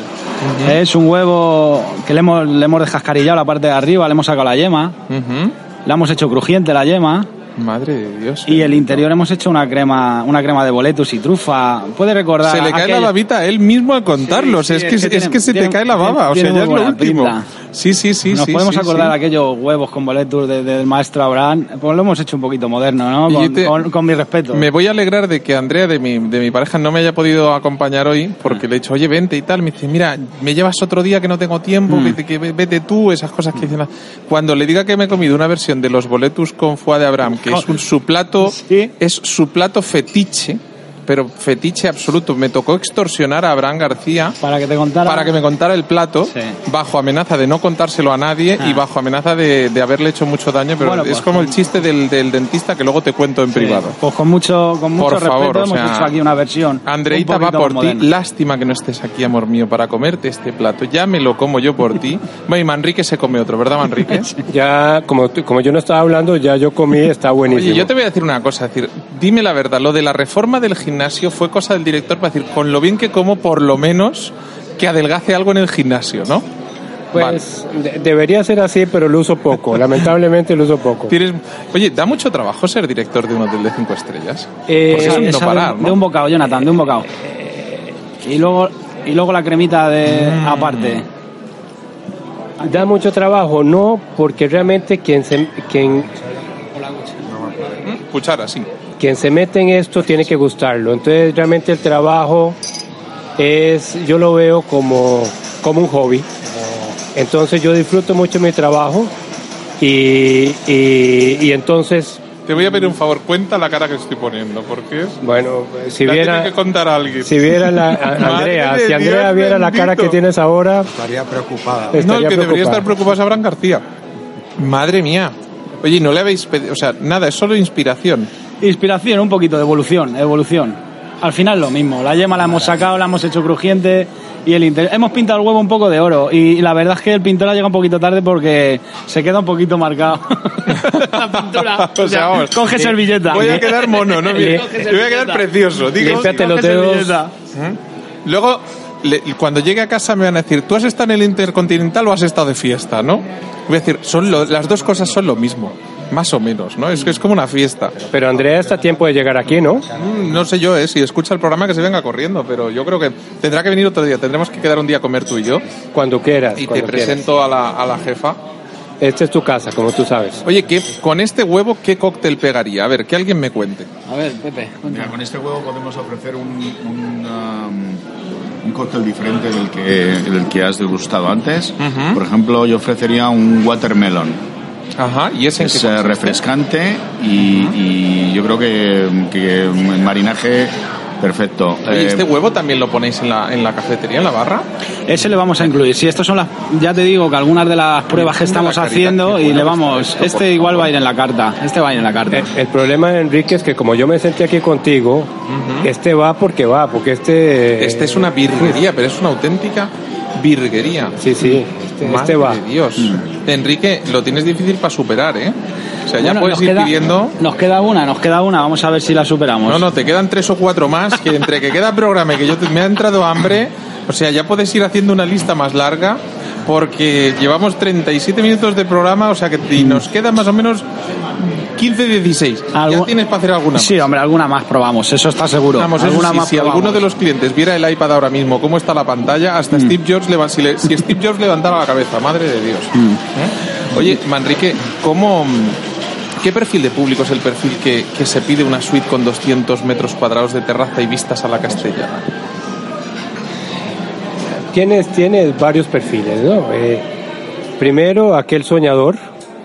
Es un huevo que le hemos, le hemos descascarillado la parte de arriba, le hemos sacado la yema, Ujú. la hemos hecho crujiente la yema Madre de Dios. y el interior hemos hecho una crema, una crema de boletus y trufa. Puede recordar. Se le cae la babita a él mismo al contarlo. Sí, o sea, sí, es, que, es que es tiene- que se tiene- te cae la baba. O sea, ya es lo último. pinta. Sí, sí, sí. Nos sí, podemos sí, acordar sí. aquellos huevos con boletus de- del maestro Abraham. Pues lo hemos hecho un poquito moderno, ¿no? Con, te- con- con mi respeto. Me voy a alegrar de que Andrea, de mi, de mi pareja, no me haya podido acompañar hoy Ah. porque le he dicho, oye, vente y tal. Me dice, mira, me llevas otro día que no tengo tiempo, Mm. vete, que ve- vete tú, esas cosas que dicen. la- Cuando le diga que me he comido una versión de los boletus con foie de Abraham, que es un, su plato, es su plato fetiche, pero fetiche absoluto. Me tocó extorsionar a Abraham García Para que te contara. para que me contara el plato, Sí. bajo amenaza de no contárselo a nadie y Ah. bajo amenaza de, de haberle hecho mucho daño. Pero Bueno, es pues, como el chiste del, del dentista que luego te cuento en Sí, privado. Pues con mucho, con mucho Por respeto favor, o hemos sea, hecho aquí una versión. Andreita un va por ti. Lástima que no estés aquí, amor mío, para comerte este plato. Ya me lo como yo por ti. Bueno, y Manrique se come otro, ¿verdad, Manrique? Ya, como, como yo no estaba hablando, ya yo comí, está buenísimo. Oye, yo te voy a decir una cosa, es decir, dime la verdad, lo de la reforma del gimnasio fue cosa del director para decir, con lo bien que como, por lo menos que adelgace algo en el gimnasio, ¿no? Pues de- debería ser así, pero lo uso poco. Lamentablemente lo uso poco. Tienes... Oye, da mucho trabajo ser director de un hotel de cinco estrellas. Eh, Porque es un no de- parar, de, ¿no? un bocado, Jonathan, de un bocado. Y luego, y luego la cremita de Mm. aparte. Da mucho trabajo, no, porque realmente quien se, quien, Cuchara, sí. Quien se mete en esto tiene que gustarlo. Entonces realmente el trabajo es, yo lo veo como, como un hobby. Entonces yo disfruto mucho mi trabajo y, y, y entonces, Te voy a pedir un favor, cuenta la cara que estoy poniendo, porque es... bueno, si la viera, tiene que contar a alguien. si viera la, a- Andrea, si Andrea Dios viera la cara que tienes ahora, Estaría preocupada. No, el estaría que debería preocupada. estar preocupado es Abraham García. Madre mía. Oye, ¿y no le habéis pedido? O sea, nada, es solo inspiración. Inspiración, un poquito de evolución, evolución. Al final lo mismo, la yema la hemos sacado, la hemos hecho crujiente y el interior. Hemos pintado el huevo un poco de oro y la verdad es que el pintor ha llegado un poquito tarde porque se queda un poquito marcado. la pintura. O sea, vamos. coge servilleta. Voy a quedar mono, ¿no? Voy a quedar precioso. Digo, dedos. servilleta. Luego, le- cuando llegue a casa me van a decir, ¿tú has estado en el Intercontinental o has estado de fiesta, no? Voy a decir, son lo- las dos cosas son lo mismo. Más o menos, ¿no? Es que es como una fiesta. pero Andrea está a tiempo de llegar aquí, ¿no? Mm, No sé yo, ¿eh? Si escucha el programa que se venga corriendo, pero yo creo que tendrá que venir otro día. Tendremos que quedar un día a comer tú y yo. Cuando quieras. Y te cuando quieras. presento a la, a la jefa. Esta es tu casa, como tú sabes. Oye, ¿qué, con este huevo, ¿qué cóctel pegaría? A ver, que alguien me cuente. A ver, Pepe. Mira, con este huevo podemos ofrecer un, un, um, un cóctel diferente del que, del que has degustado antes. Ujú. Por ejemplo, yo ofrecería un watermelon. Ajá, y ese en qué Es eh, consiste? refrescante y, y yo creo que, que un marinaje perfecto. Eh, ¿este huevo también lo ponéis en la, en la cafetería, en la barra? Ese le vamos a incluir. Si estos son las, ya te digo que algunas de las pruebas que estamos haciendo y le vamos, este igual va a ir en la carta. Este va a ir en la carta. El, el problema Enrique es que como yo me senté aquí contigo, este va porque va, porque este... Este es una virguería, pero es una auténtica virguería. Sí, sí, este, Madre este va. de Dios. Enrique, lo tienes difícil para superar, ¿eh? O sea, ya Bueno, puedes ir queda- pidiendo... Nos queda una, nos queda una. Vamos a ver si la superamos. No, no, te quedan tres o cuatro más, que entre que queda programa y que yo te- me ha entrado hambre, o sea, ya puedes ir haciendo una lista más larga, porque llevamos 37 minutos de programa, o sea que y nos quedan más o menos 15, 16. Ya tienes para hacer alguna más. Sí, hombre, alguna más probamos, eso está seguro. Vamos, eso alguna sí, más si probamos. alguno de los clientes viera el iPad ahora mismo, cómo está la pantalla, hasta Mm. Steve Jobs si, le- si Steve Jobs levantara la cabeza, madre de Dios. Mm. ¿Eh? Oye, Manrique, ¿cómo, ¿qué perfil de público es el perfil que, que se pide una suite con 200 metros cuadrados de terraza y vistas a la castellana? Tienes, tienes varios perfiles, ¿no? Eh, primero, aquel soñador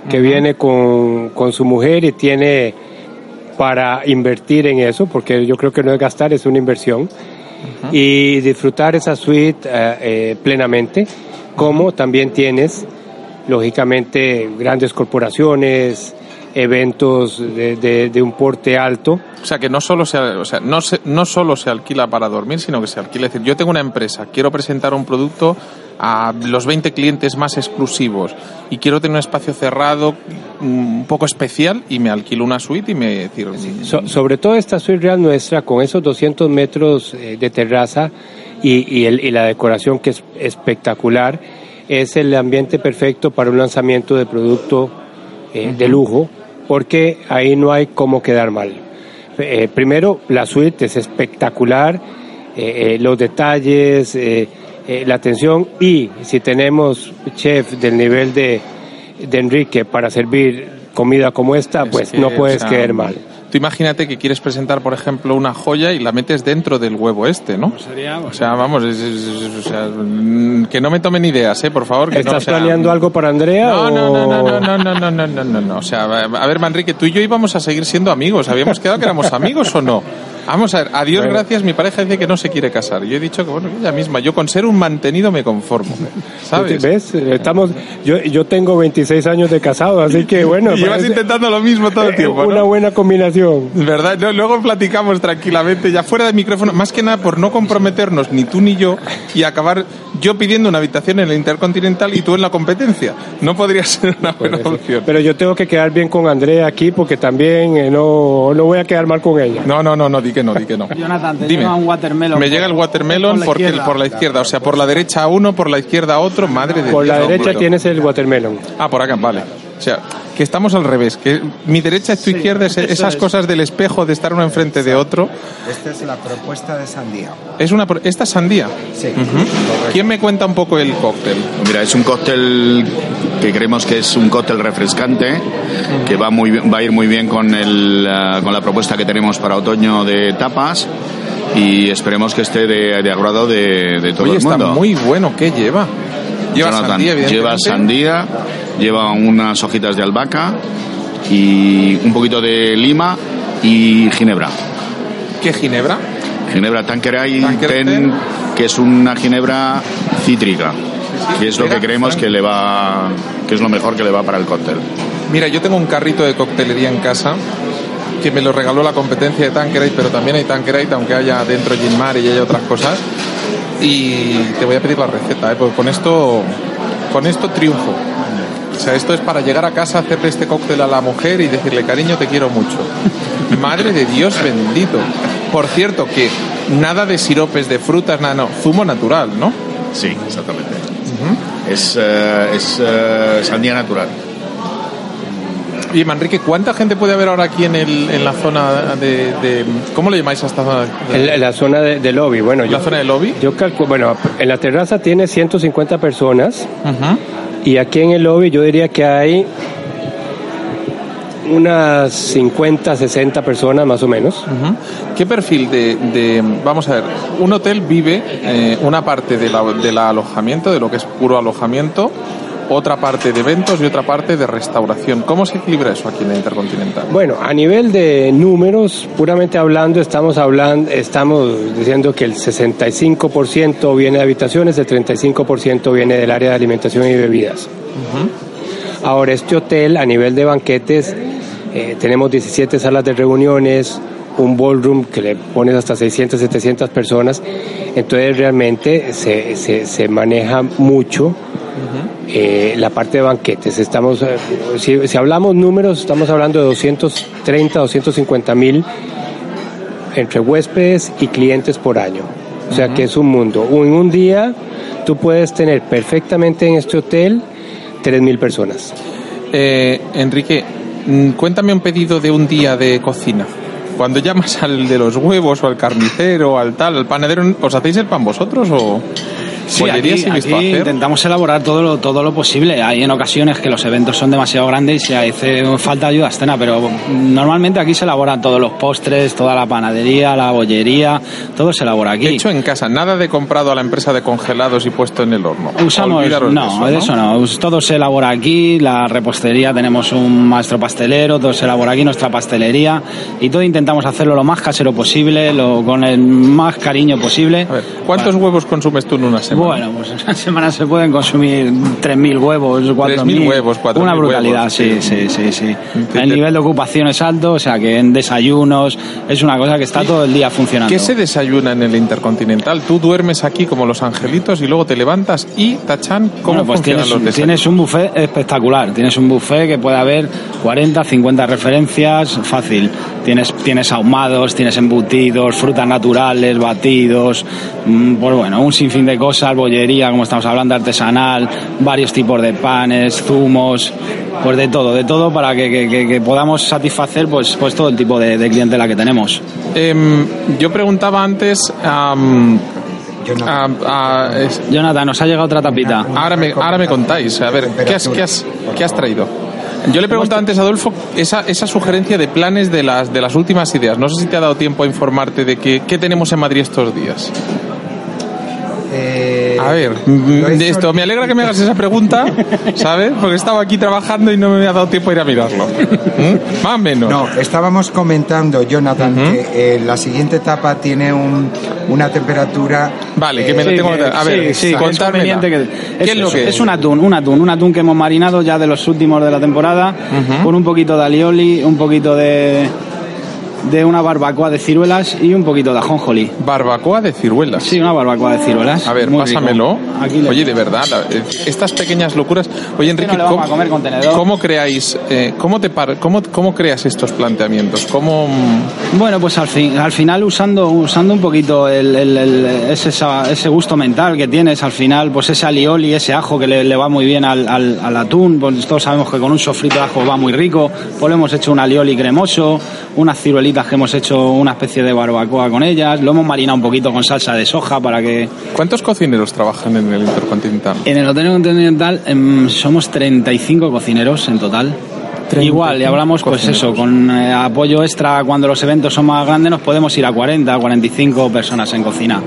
que viene con, con su mujer y tiene para invertir en eso, porque yo creo que no es gastar, es una inversión, y disfrutar esa suite eh, eh, plenamente, como también tienes, lógicamente, grandes corporaciones, eventos de, de- de un porte alto, O sea, que no solo se, o sea, no, se, no solo se alquila para dormir, sino que se alquila. Es decir, yo tengo una empresa, quiero presentar un producto a los 20 clientes más exclusivos y quiero tener un espacio cerrado un poco especial y me alquilo una suite y me decir, So- sobre todo esta suite real nuestra, con esos 200 metros eh, de terraza y, y el- y la decoración que es espectacular, es el ambiente perfecto para un lanzamiento de producto eh, de lujo, porque ahí no hay cómo quedar mal. Eh, primero, la suite es espectacular, eh, eh, los detalles, la atención y si tenemos chef del nivel de, de Enrique para servir comida como esta, Es pues que, no puedes quedar mal. Tú imagínate que quieres presentar, por ejemplo, una joya y la metes dentro del huevo este, ¿no? Sería, O sea, vamos, es- es- es- o sea, mm, que no me tomen ideas, ¿eh? Por favor. Que no, ¿Estás o sea, planeando algo para Andrea? No, o- no, no, no, no, no, no, no, no, no, no, no. O sea, a ver, Manrique, tú y yo íbamos a seguir siendo amigos. ¿Habíamos quedado que éramos amigos o no? Vamos a ver, a Dios Bueno. gracias, mi pareja dice que no se quiere casar. Yo he dicho que, bueno, ella misma, yo con ser un mantenido me conformo. ¿Sabes? ¿Ves? Estamos, yo, yo tengo 26 años de casado, así que bueno. Y llevas intentando lo mismo todo el tiempo, Una ¿no? buena combinación. ¿Verdad? No, luego platicamos tranquilamente, ya fuera de micrófono, más que nada por no comprometernos ni tú ni yo y acabar yo pidiendo una habitación en el Intercontinental y tú en la competencia. No podría ser una buena opción. Pero yo tengo que quedar bien con Andrea aquí porque también eh, no, no voy a quedar mal con ella. No, no, no, no, que no, di que no. Jonathan, te Dime. llega un watermelon. Me llega el watermelon por la porque por la izquierda, o sea, por la derecha a uno, por la izquierda a otro, madre de Por la derecha tienes el watermelon. Ah, por acá, vale. O sea, que estamos al revés, que mi derecha es tu izquierda, es- esas es. cosas del espejo de estar uno enfrente de otro. Esta es la propuesta de sandía. Es una esta es sandía. Sí. Ujú. ¿Quién me cuenta un poco el cóctel? Mira, es un cóctel que creemos que es un cóctel refrescante, que va, muy, va a ir muy bien con, el, ah, con la propuesta que tenemos para otoño de tapas y esperemos que esté de, de agrado de, de todo Oye, el está mundo. muy bueno. ¿Qué lleva? Lleva Jonathan, sandía, lleva sandía, lleva unas hojitas de albahaca y un poquito de lima y ginebra. ¿Qué ginebra? Ginebra Tanqueray. Ten, que es una ginebra cítrica, que es lo que creemos que le va, que es lo mejor que le va para el cóctel. Mira, yo tengo un carrito de coctelería en casa que me lo regaló la competencia de Tanqueray, pero también hay Tanqueray, aunque haya dentro Gin Mare y haya otras cosas. Y te voy a pedir la receta, ¿eh? porque con esto, con esto triunfo. O sea, esto es para llegar a casa, hacerle este cóctel a la mujer y decirle, cariño, te quiero mucho. Madre de Dios bendito. Por cierto, que nada de siropes de frutas, nada, no, zumo natural, ¿no? Sí, exactamente. Es, eh, es eh, sandía natural. Y Manrique, ¿cuánta gente puede haber ahora aquí en, el, en la zona de, de- ¿Cómo le llamáis a esta zona? En la, en la zona de, de lobby, bueno, ¿La yo, zona de lobby? yo calculo, bueno, en la terraza tiene 150 personas Ujú. y aquí en el lobby yo diría que hay unas 50, 60 personas más o menos. Ujú. ¿Qué perfil de, de- vamos a ver, un hotel vive eh, una parte de la- del alojamiento, de lo que es puro alojamiento, otra parte de eventos y otra parte de restauración? ¿Cómo se equilibra eso aquí en la Intercontinental? Bueno, a nivel de números, puramente hablando, estamos hablando, estamos diciendo que el 65% viene de habitaciones, el 35% viene del área de alimentación y bebidas. Ahora, este hotel, a nivel de banquetes, eh, tenemos 17 salas de reuniones, un ballroom que le pones hasta 600, 700 personas, entonces realmente se, se, se maneja mucho eh, la parte de banquetes. Estamos, eh, si, hablamos números, estamos hablando de 230, 250 mil entre huéspedes y clientes por año. O sea que es un mundo. En un día tú puedes tener perfectamente en este hotel 3 mil personas. Eh, Enrique, mm, cuéntame un pedido de un día de cocina. Cuando llamas al de los huevos o al carnicero, al tal, al panadero, ¿os hacéis el pan vosotros o Sí, aquí, aquí intentamos elaborar todo lo, todo lo posible. Hay en ocasiones que los eventos son demasiado grandes y se hace falta ayuda externa, pero normalmente aquí se elaboran todos los postres, toda la panadería, la bollería, todo se elabora aquí. Hecho en casa, nada de comprado a la empresa de congelados y puesto en el horno. Usamos, Olvidaros no, de de eso no, Us- todo se elabora aquí, la repostería, tenemos un maestro pastelero, todo se elabora aquí, nuestra pastelería, y todo intentamos hacerlo lo más casero posible, lo, con el más cariño posible. A ver, ¿cuántos huevos consumes tú en una semana? Bueno, pues en una semana se pueden consumir 3.000 huevos, 4.000 3.000 huevos, 4.000 Una brutalidad, huevos, sí, sí. sí, sí, El nivel de ocupación es alto, o sea que en desayunos es una cosa que está todo el día funcionando. ¿Qué se desayuna en el Intercontinental? Tú duermes aquí como los angelitos y luego te levantas y, tachán, ¿cómo Bueno, pues funcionan tienes, los desayunos? tienes un buffet espectacular. Tienes un buffet que puede haber 40, 50 referencias, fácil. Tienes, tienes ahumados, tienes embutidos, frutas naturales, batidos, mm, pues bueno, un sinfín de cosas, bollería, como estamos hablando, artesanal, varios tipos de panes, zumos, pues de todo, de todo para que, que- que- podamos satisfacer pues, pues todo el tipo de, de clientela que tenemos. Em, yo preguntaba antes... am, am, a- es- Jonathan, nos ha llegado otra tapita. ahora, me, ahora me contáis. A ver, ¿qué has, qué has, qué has traído? Yo le preguntaba antes a Adolfo esa, esa sugerencia de planes de las, de las últimas ideas. No sé si te ha dado tiempo a informarte de qué, qué tenemos en Madrid estos días. Eh, A ver, de esto me alegra que me hagas esa pregunta, ¿sabes? Porque estaba aquí trabajando y no me había dado tiempo a ir a mirarlo. ¿Mm? Más o menos. No, estábamos comentando, Jonathan, que eh, la siguiente etapa tiene un, una temperatura. Vale, que me lo Sí, tengo que... A ver, sí, sí, es conveniente que- ¿Qué es, es lo que es un atún, un atún, un atún que hemos marinado ya de los últimos de la temporada, con un poquito de alioli, un poquito de, de una barbacoa de ciruelas y un poquito de ajonjolí. Barbacoa de ciruelas. Sí, una barbacoa de ciruelas. A ver, muy pásamelo. Aquí Oye, de verdad, eh, estas pequeñas locuras. Oye, Enrique, no ¿cómo, a comer cómo creáis, eh, cómo, te par- cómo, cómo creas estos planteamientos? ¿Cómo, mm, Bueno, pues al, fin, al final usando, usando un poquito el, el- el- ese, ese gusto mental que tienes, al final pues ese alioli, ese ajo que le, le va muy bien al, al- al atún, pues todos sabemos que con un sofrito de ajo va muy rico, pues le hemos hecho un alioli cremoso, unas que hemos hecho una especie de barbacoa con ellas, lo hemos marinado un poquito con salsa de soja para que... ¿Cuántos cocineros trabajan en el Intercontinental? En el Hotel Continental em, somos 35 cocineros en total. 35 Igual, y hablamos pues cocineros. eso, con eh, apoyo extra cuando los eventos son más grandes nos podemos ir a 40, 45 personas en cocina.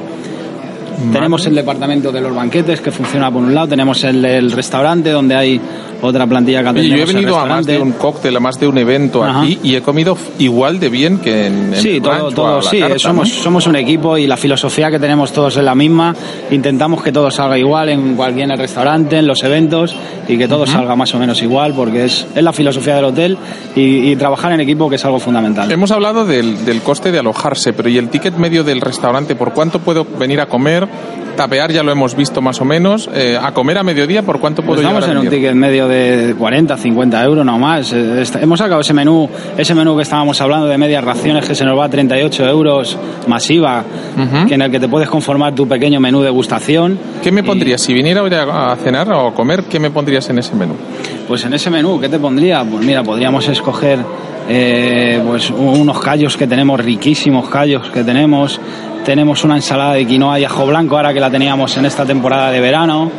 Tenemos el departamento de los banquetes que funciona por un lado, tenemos el, el restaurante donde hay otra plantilla que Oye, yo he el venido a más de un cóctel, a más de un evento Ajá. aquí y he comido igual de bien que en, en Sí, el todo, todo, sí, carta, somos, ¿no? somos un equipo y la filosofía que tenemos todos es la misma. Intentamos que todo salga igual en cualquier restaurante, en los eventos y que todo salga más o menos igual porque es, es la filosofía del hotel y, y trabajar en equipo que es algo fundamental. Hemos hablado del, del coste de alojarse, pero ¿y el ticket medio del restaurante? ¿Por cuánto puedo venir a comer? Tapear ya lo hemos visto más o menos. Eh, ¿A comer a mediodía por cuánto puedo Pues estamos en un ticket medio de 40, 50 euros, no más. Eh, Hemos sacado ese menú, ese menú que estábamos hablando de medias raciones que se nos va a 38 euros masiva, que en el que te puedes conformar tu pequeño menú de degustación. ¿Qué me Y- pondrías? Si viniera hoy a, a cenar o a comer, ¿qué me pondrías en ese menú? Pues en ese menú, ¿qué te pondría? Pues mira, podríamos escoger eh, pues unos callos que tenemos, riquísimos callos que tenemos. Tenemos una ensalada de quinoa y ajo blanco, ahora que la teníamos en esta temporada de verano.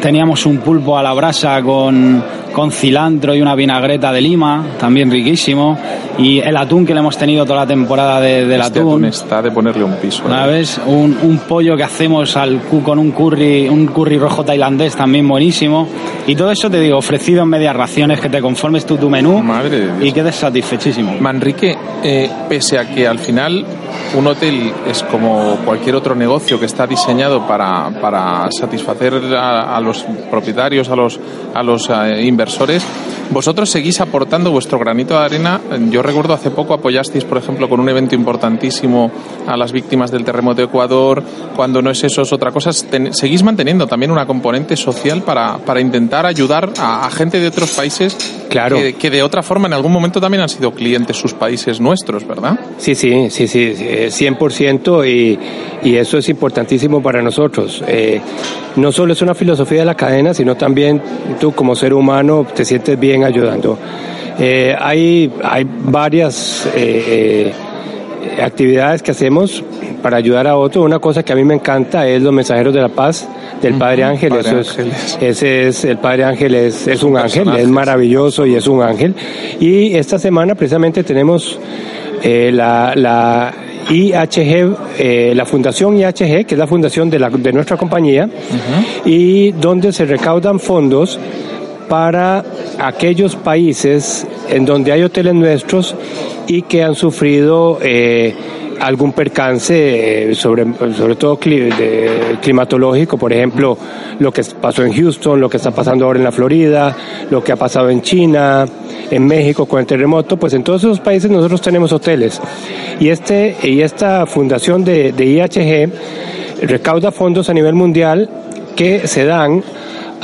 Teníamos un pulpo a la brasa con, con cilantro y una vinagreta de lima, también riquísimo. Y el atún que le hemos tenido toda la temporada de- del Este atún. atún está de ponerle un piso. ¿eh? ¿Sabes? Un, un pollo que hacemos al con un curry, un curry rojo tailandés también buenísimo. Y todo eso te digo, ofrecido en medias raciones, que te conformes tú tu menú Madre de Dios. y quedes satisfechísimo. Manrique, eh, pese a que al final un hotel es como cualquier otro negocio que está diseñado para, para satisfacer a, a los propietarios, a los, a los eh, inversores, vosotros seguís aportando vuestro granito de arena. Yo recuerdo hace poco apoyasteis, por ejemplo, con un evento importantísimo a las víctimas del terremoto de Ecuador. Cuando no es eso, es otra cosa. Ten- seguís manteniendo también una componente social para, para intentar ayudar a, a gente de otros países Claro. que, que de otra forma en algún momento también han sido clientes sus países nuestros, ¿verdad? Sí, sí, sí, sí, sí, eh, 100% y, y eso es importantísimo para nosotros. Eh, no solo es una filosofía de la cadena, sino también tú como ser humano te sientes bien ayudando. Eh, hay, hay varias eh, eh, actividades que hacemos para ayudar a otros. Una cosa que a mí me encanta es los mensajeros de la paz del Padre Ángel. Padre Eso es- Ángeles. ese es, el Padre Ángel es, es un ángel, es maravilloso y es un ángel. Y esta semana precisamente tenemos eh, la, la IHG, eh, la Fundación IHG, que es la fundación de, la, de nuestra compañía, y donde se recaudan fondos para aquellos países en donde hay hoteles nuestros y que han sufrido eh, algún percance, eh, sobre, sobre todo climatológico, por ejemplo, lo que pasó en Houston, lo que está pasando ahora en la Florida, lo que ha pasado en China, en México con el terremoto, pues en todos esos países nosotros tenemos hoteles. Y, este, y esta fundación de, de IHG recauda fondos a nivel mundial que se dan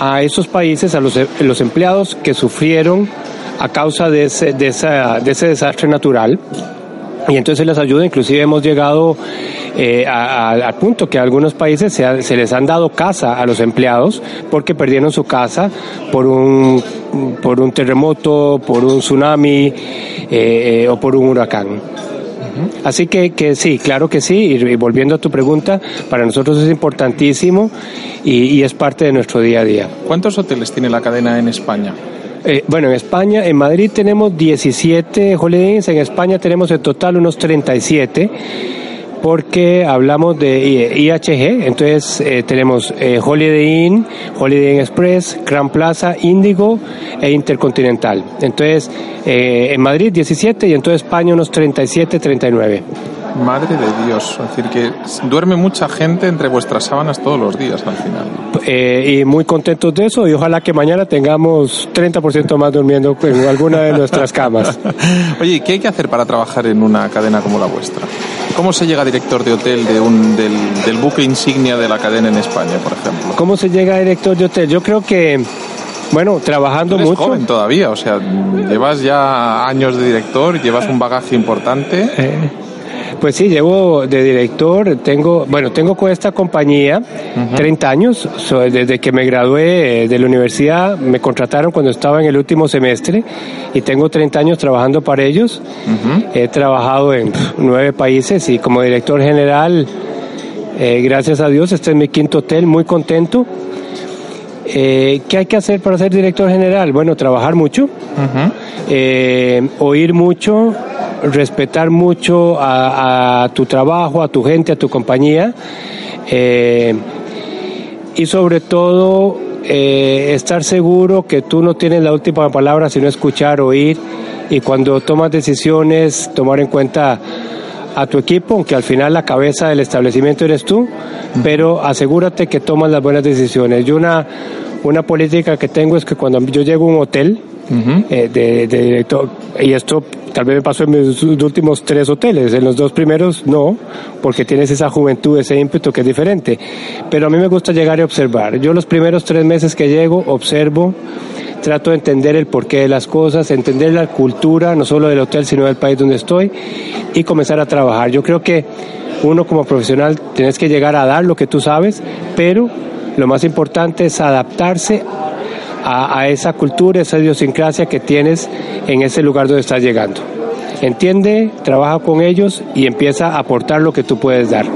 a esos países, a los, los empleados que sufrieron a causa de ese, de esa, de ese desastre natural. Y entonces les ayuda, inclusive hemos llegado eh, al punto que a algunos países se les han dado casa a los empleados porque perdieron su casa por un, por un terremoto, por un tsunami eh, eh, o por un huracán. Así que, que sí, claro que sí, y, volviendo a tu pregunta, para nosotros es importantísimo y, y es parte de nuestro día a día. ¿Cuántos hoteles tiene la cadena en España? Eh, bueno, en España, en Madrid tenemos 17 holidays, en España tenemos en total unos 37, porque hablamos de IHG, entonces eh, tenemos eh, Holiday Inn, Holiday Inn Express, Grand Plaza, Índigo e Intercontinental. Entonces, eh, en Madrid 17 y en España unos 37, 39. Madre de Dios, es decir, que duerme mucha gente entre vuestras sábanas todos los días al final. Eh, y muy contentos de eso y ojalá que mañana tengamos 30% más durmiendo en alguna de nuestras camas. Oye, ¿y qué hay que hacer para trabajar en una cadena como la vuestra? ¿Cómo se llega a director de hotel de un, del, del buque insignia de la cadena en España, por ejemplo? ¿Cómo se llega a director de hotel? Yo creo que, bueno, trabajando Tú eres mucho. joven todavía, o sea, llevas ya años de director, llevas un bagaje importante. Eh, Pues sí, llevo de director, tengo, bueno, tengo con esta compañía 30 años, so- desde que me gradué eh, de la universidad, me contrataron cuando estaba en el último semestre y tengo 30 años trabajando para ellos. He trabajado en nueve países y como director general, eh, gracias a Dios, este es mi quinto hotel, muy contento. Eh, ¿Qué hay que hacer para ser director general? Bueno, trabajar mucho, eh, oír mucho, respetar mucho a, a tu trabajo, a tu gente, a tu compañía eh, y sobre todo eh, estar seguro que tú no tienes la última palabra, sino escuchar, oír y cuando tomas decisiones tomar en cuenta a tu equipo, aunque al final la cabeza del establecimiento eres tú, pero asegúrate que tomas las buenas decisiones. Yo una, una política que tengo es que cuando yo llego a un hotel, eh, de, de director, y esto tal vez me pasó en mis últimos tres hoteles, en los dos primeros no, porque tienes esa juventud, ese ímpetu que es diferente, pero a mí me gusta llegar y observar. Yo los primeros tres meses que llego, observo, trato de entender el porqué de las cosas, entender la cultura, no solo del hotel, sino del país donde estoy, y comenzar a trabajar. Yo creo que uno como profesional tienes que llegar a dar lo que tú sabes, pero lo más importante es adaptarse a, a esa cultura, esa idiosincrasia que tienes en ese lugar donde estás llegando. Entiende, trabaja con ellos y empieza a aportar lo que tú puedes dar.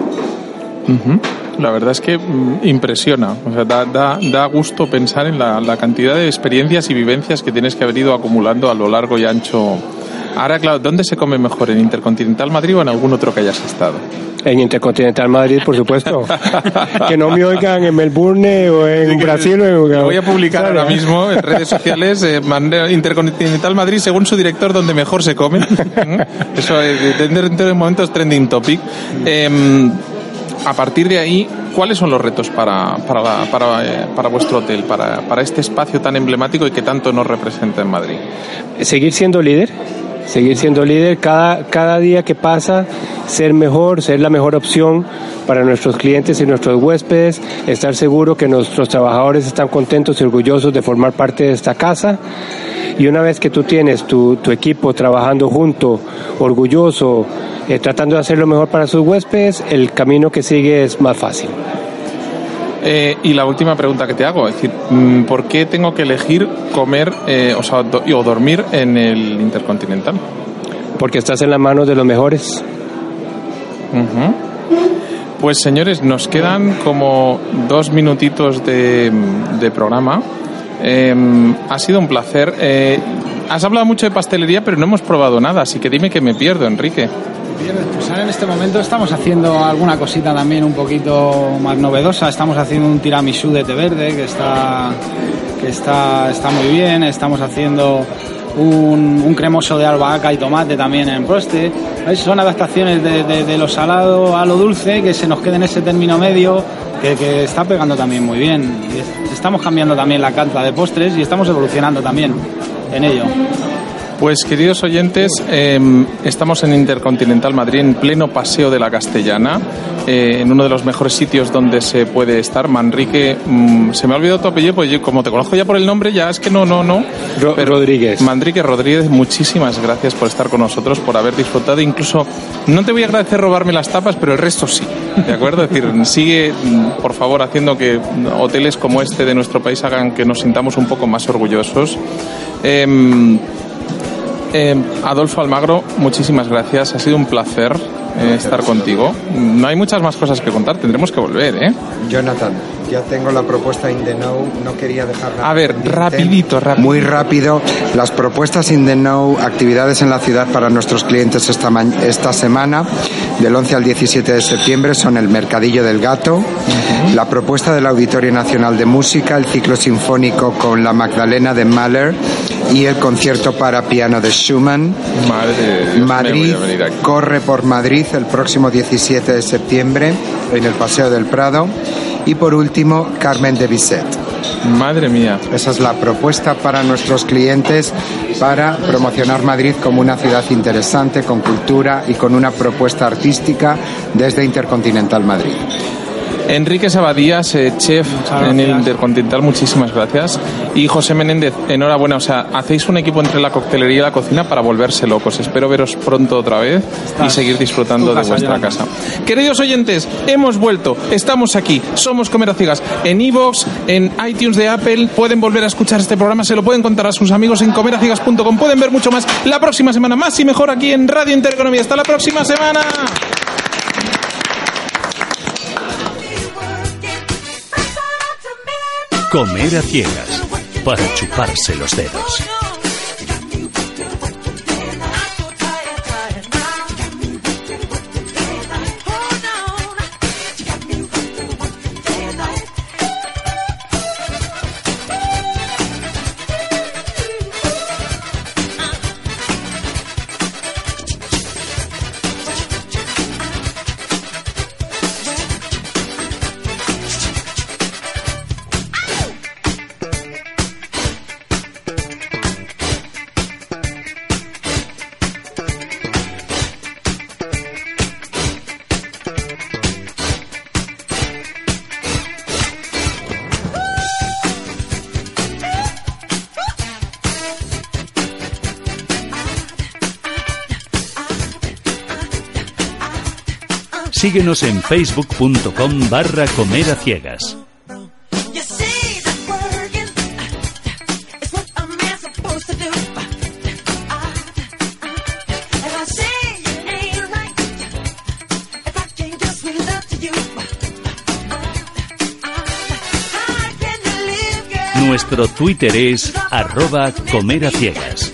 La verdad es que mm, impresiona, o sea, da, da, da gusto pensar en la, la cantidad de experiencias y vivencias que tienes que haber ido acumulando a lo largo y ancho. Ahora, claro, ¿dónde se come mejor? ¿En Intercontinental Madrid o en algún otro que hayas estado? En Intercontinental Madrid, por supuesto. que no me oigan en Melbourne o en Brasil. O en... Voy a publicar ahora mismo en redes sociales. eh, Intercontinental Madrid, según su director, donde mejor se come. Eso es, dentro de momentos trending topic. Em, a partir de ahí, ¿cuáles son los retos para, para, la- para, eh, para vuestro hotel, para, para este espacio tan emblemático y que tanto nos representa en Madrid? seguir siendo líder, seguir siendo líder cada, cada día que pasa, ser mejor, ser la mejor opción para nuestros clientes y nuestros huéspedes, estar seguro que nuestros trabajadores están contentos y orgullosos de formar parte de esta casa. Y una vez que tú tienes tu, tu equipo trabajando junto, orgulloso, eh, tratando de hacer lo mejor para sus huéspedes, el camino que sigue es más fácil. Eh, y la última pregunta que te hago, es decir, mm, ¿por qué tengo que elegir comer eh, o, sea, do- o dormir en el Intercontinental? Porque estás en las manos de los mejores. Pues señores, nos quedan como dos minutitos de, de programa. Eh, ha sido un placer. Eh, has hablado mucho de pastelería, pero no hemos probado nada, así que dime que me pierdo, Enrique. Pues ahora en este momento estamos haciendo alguna cosita también un poquito más novedosa. Estamos haciendo un tiramisú de té verde que está, que está, está muy bien. Estamos haciendo un, un cremoso de albahaca y tomate también en proste. Son adaptaciones de, de- de lo salado a lo dulce que se nos quede en ese término medio que, que está pegando también muy bien. Estamos cambiando también la carta de postres y estamos evolucionando también en ello. Pues queridos oyentes, eh, estamos en Intercontinental Madrid, en pleno paseo de la Castellana, eh, en uno de los mejores sitios donde se puede estar. Manrique, mm, se me ha olvidado tu apellido, pues yo, como te conozco ya por el nombre, ya es que no, no, no. Ro- Rodríguez. Manrique Rodríguez, muchísimas gracias por estar con nosotros, por haber disfrutado. Incluso, no te voy a agradecer robarme las tapas, pero el resto sí. ¿De acuerdo? Es decir, sigue, mm, por favor, haciendo que hoteles como este de nuestro país hagan que nos sintamos un poco más orgullosos. Em, eh, Adolfo Almagro, muchísimas gracias. Ha sido un placer eh, estar contigo. No hay muchas más cosas que contar, tendremos que volver, ¿eh? Jonathan, Ya tengo la propuesta in the know, no quería dejarla. A ver, rapidito, rapidito. Muy rápido. Las propuestas in the know, actividades en la ciudad para nuestros clientes esta, esta semana, del 11 al 17 de septiembre, son el Mercadillo del Gato, la propuesta del Auditorio Nacional de Música, el ciclo sinfónico con la Magdalena de Mahler y el concierto para piano de Schumann. Madre Dios, Madrid corre por Madrid el próximo 17 de septiembre en el Paseo del Prado. Y por último, Carmen de Bizet. Madre mía. Esa es la propuesta para nuestros clientes para promocionar Madrid como una ciudad interesante, con cultura y con una propuesta artística desde Intercontinental Madrid. Enrique Sabadías, eh, chef en el Intercontinental, muchísimas gracias. Y José Menéndez, enhorabuena. O sea, hacéis un equipo entre la coctelería y la cocina para volverse locos. Espero veros pronto otra vez y seguir disfrutando de vuestra casa. Queridos oyentes, hemos vuelto. Estamos aquí. Somos Comer a Ciegas. En iVoox, en iTunes de Apple. Pueden volver a escuchar este programa. Se lo pueden contar a sus amigos en comeraciegas.com. Pueden ver mucho más la próxima semana. Más y mejor aquí en Radio Intereconomía. Hasta la próxima semana. Comer a ciegas para chuparse los dedos. To you. How can you live, girl? Nuestro Twitter es arroba comer a ciegas.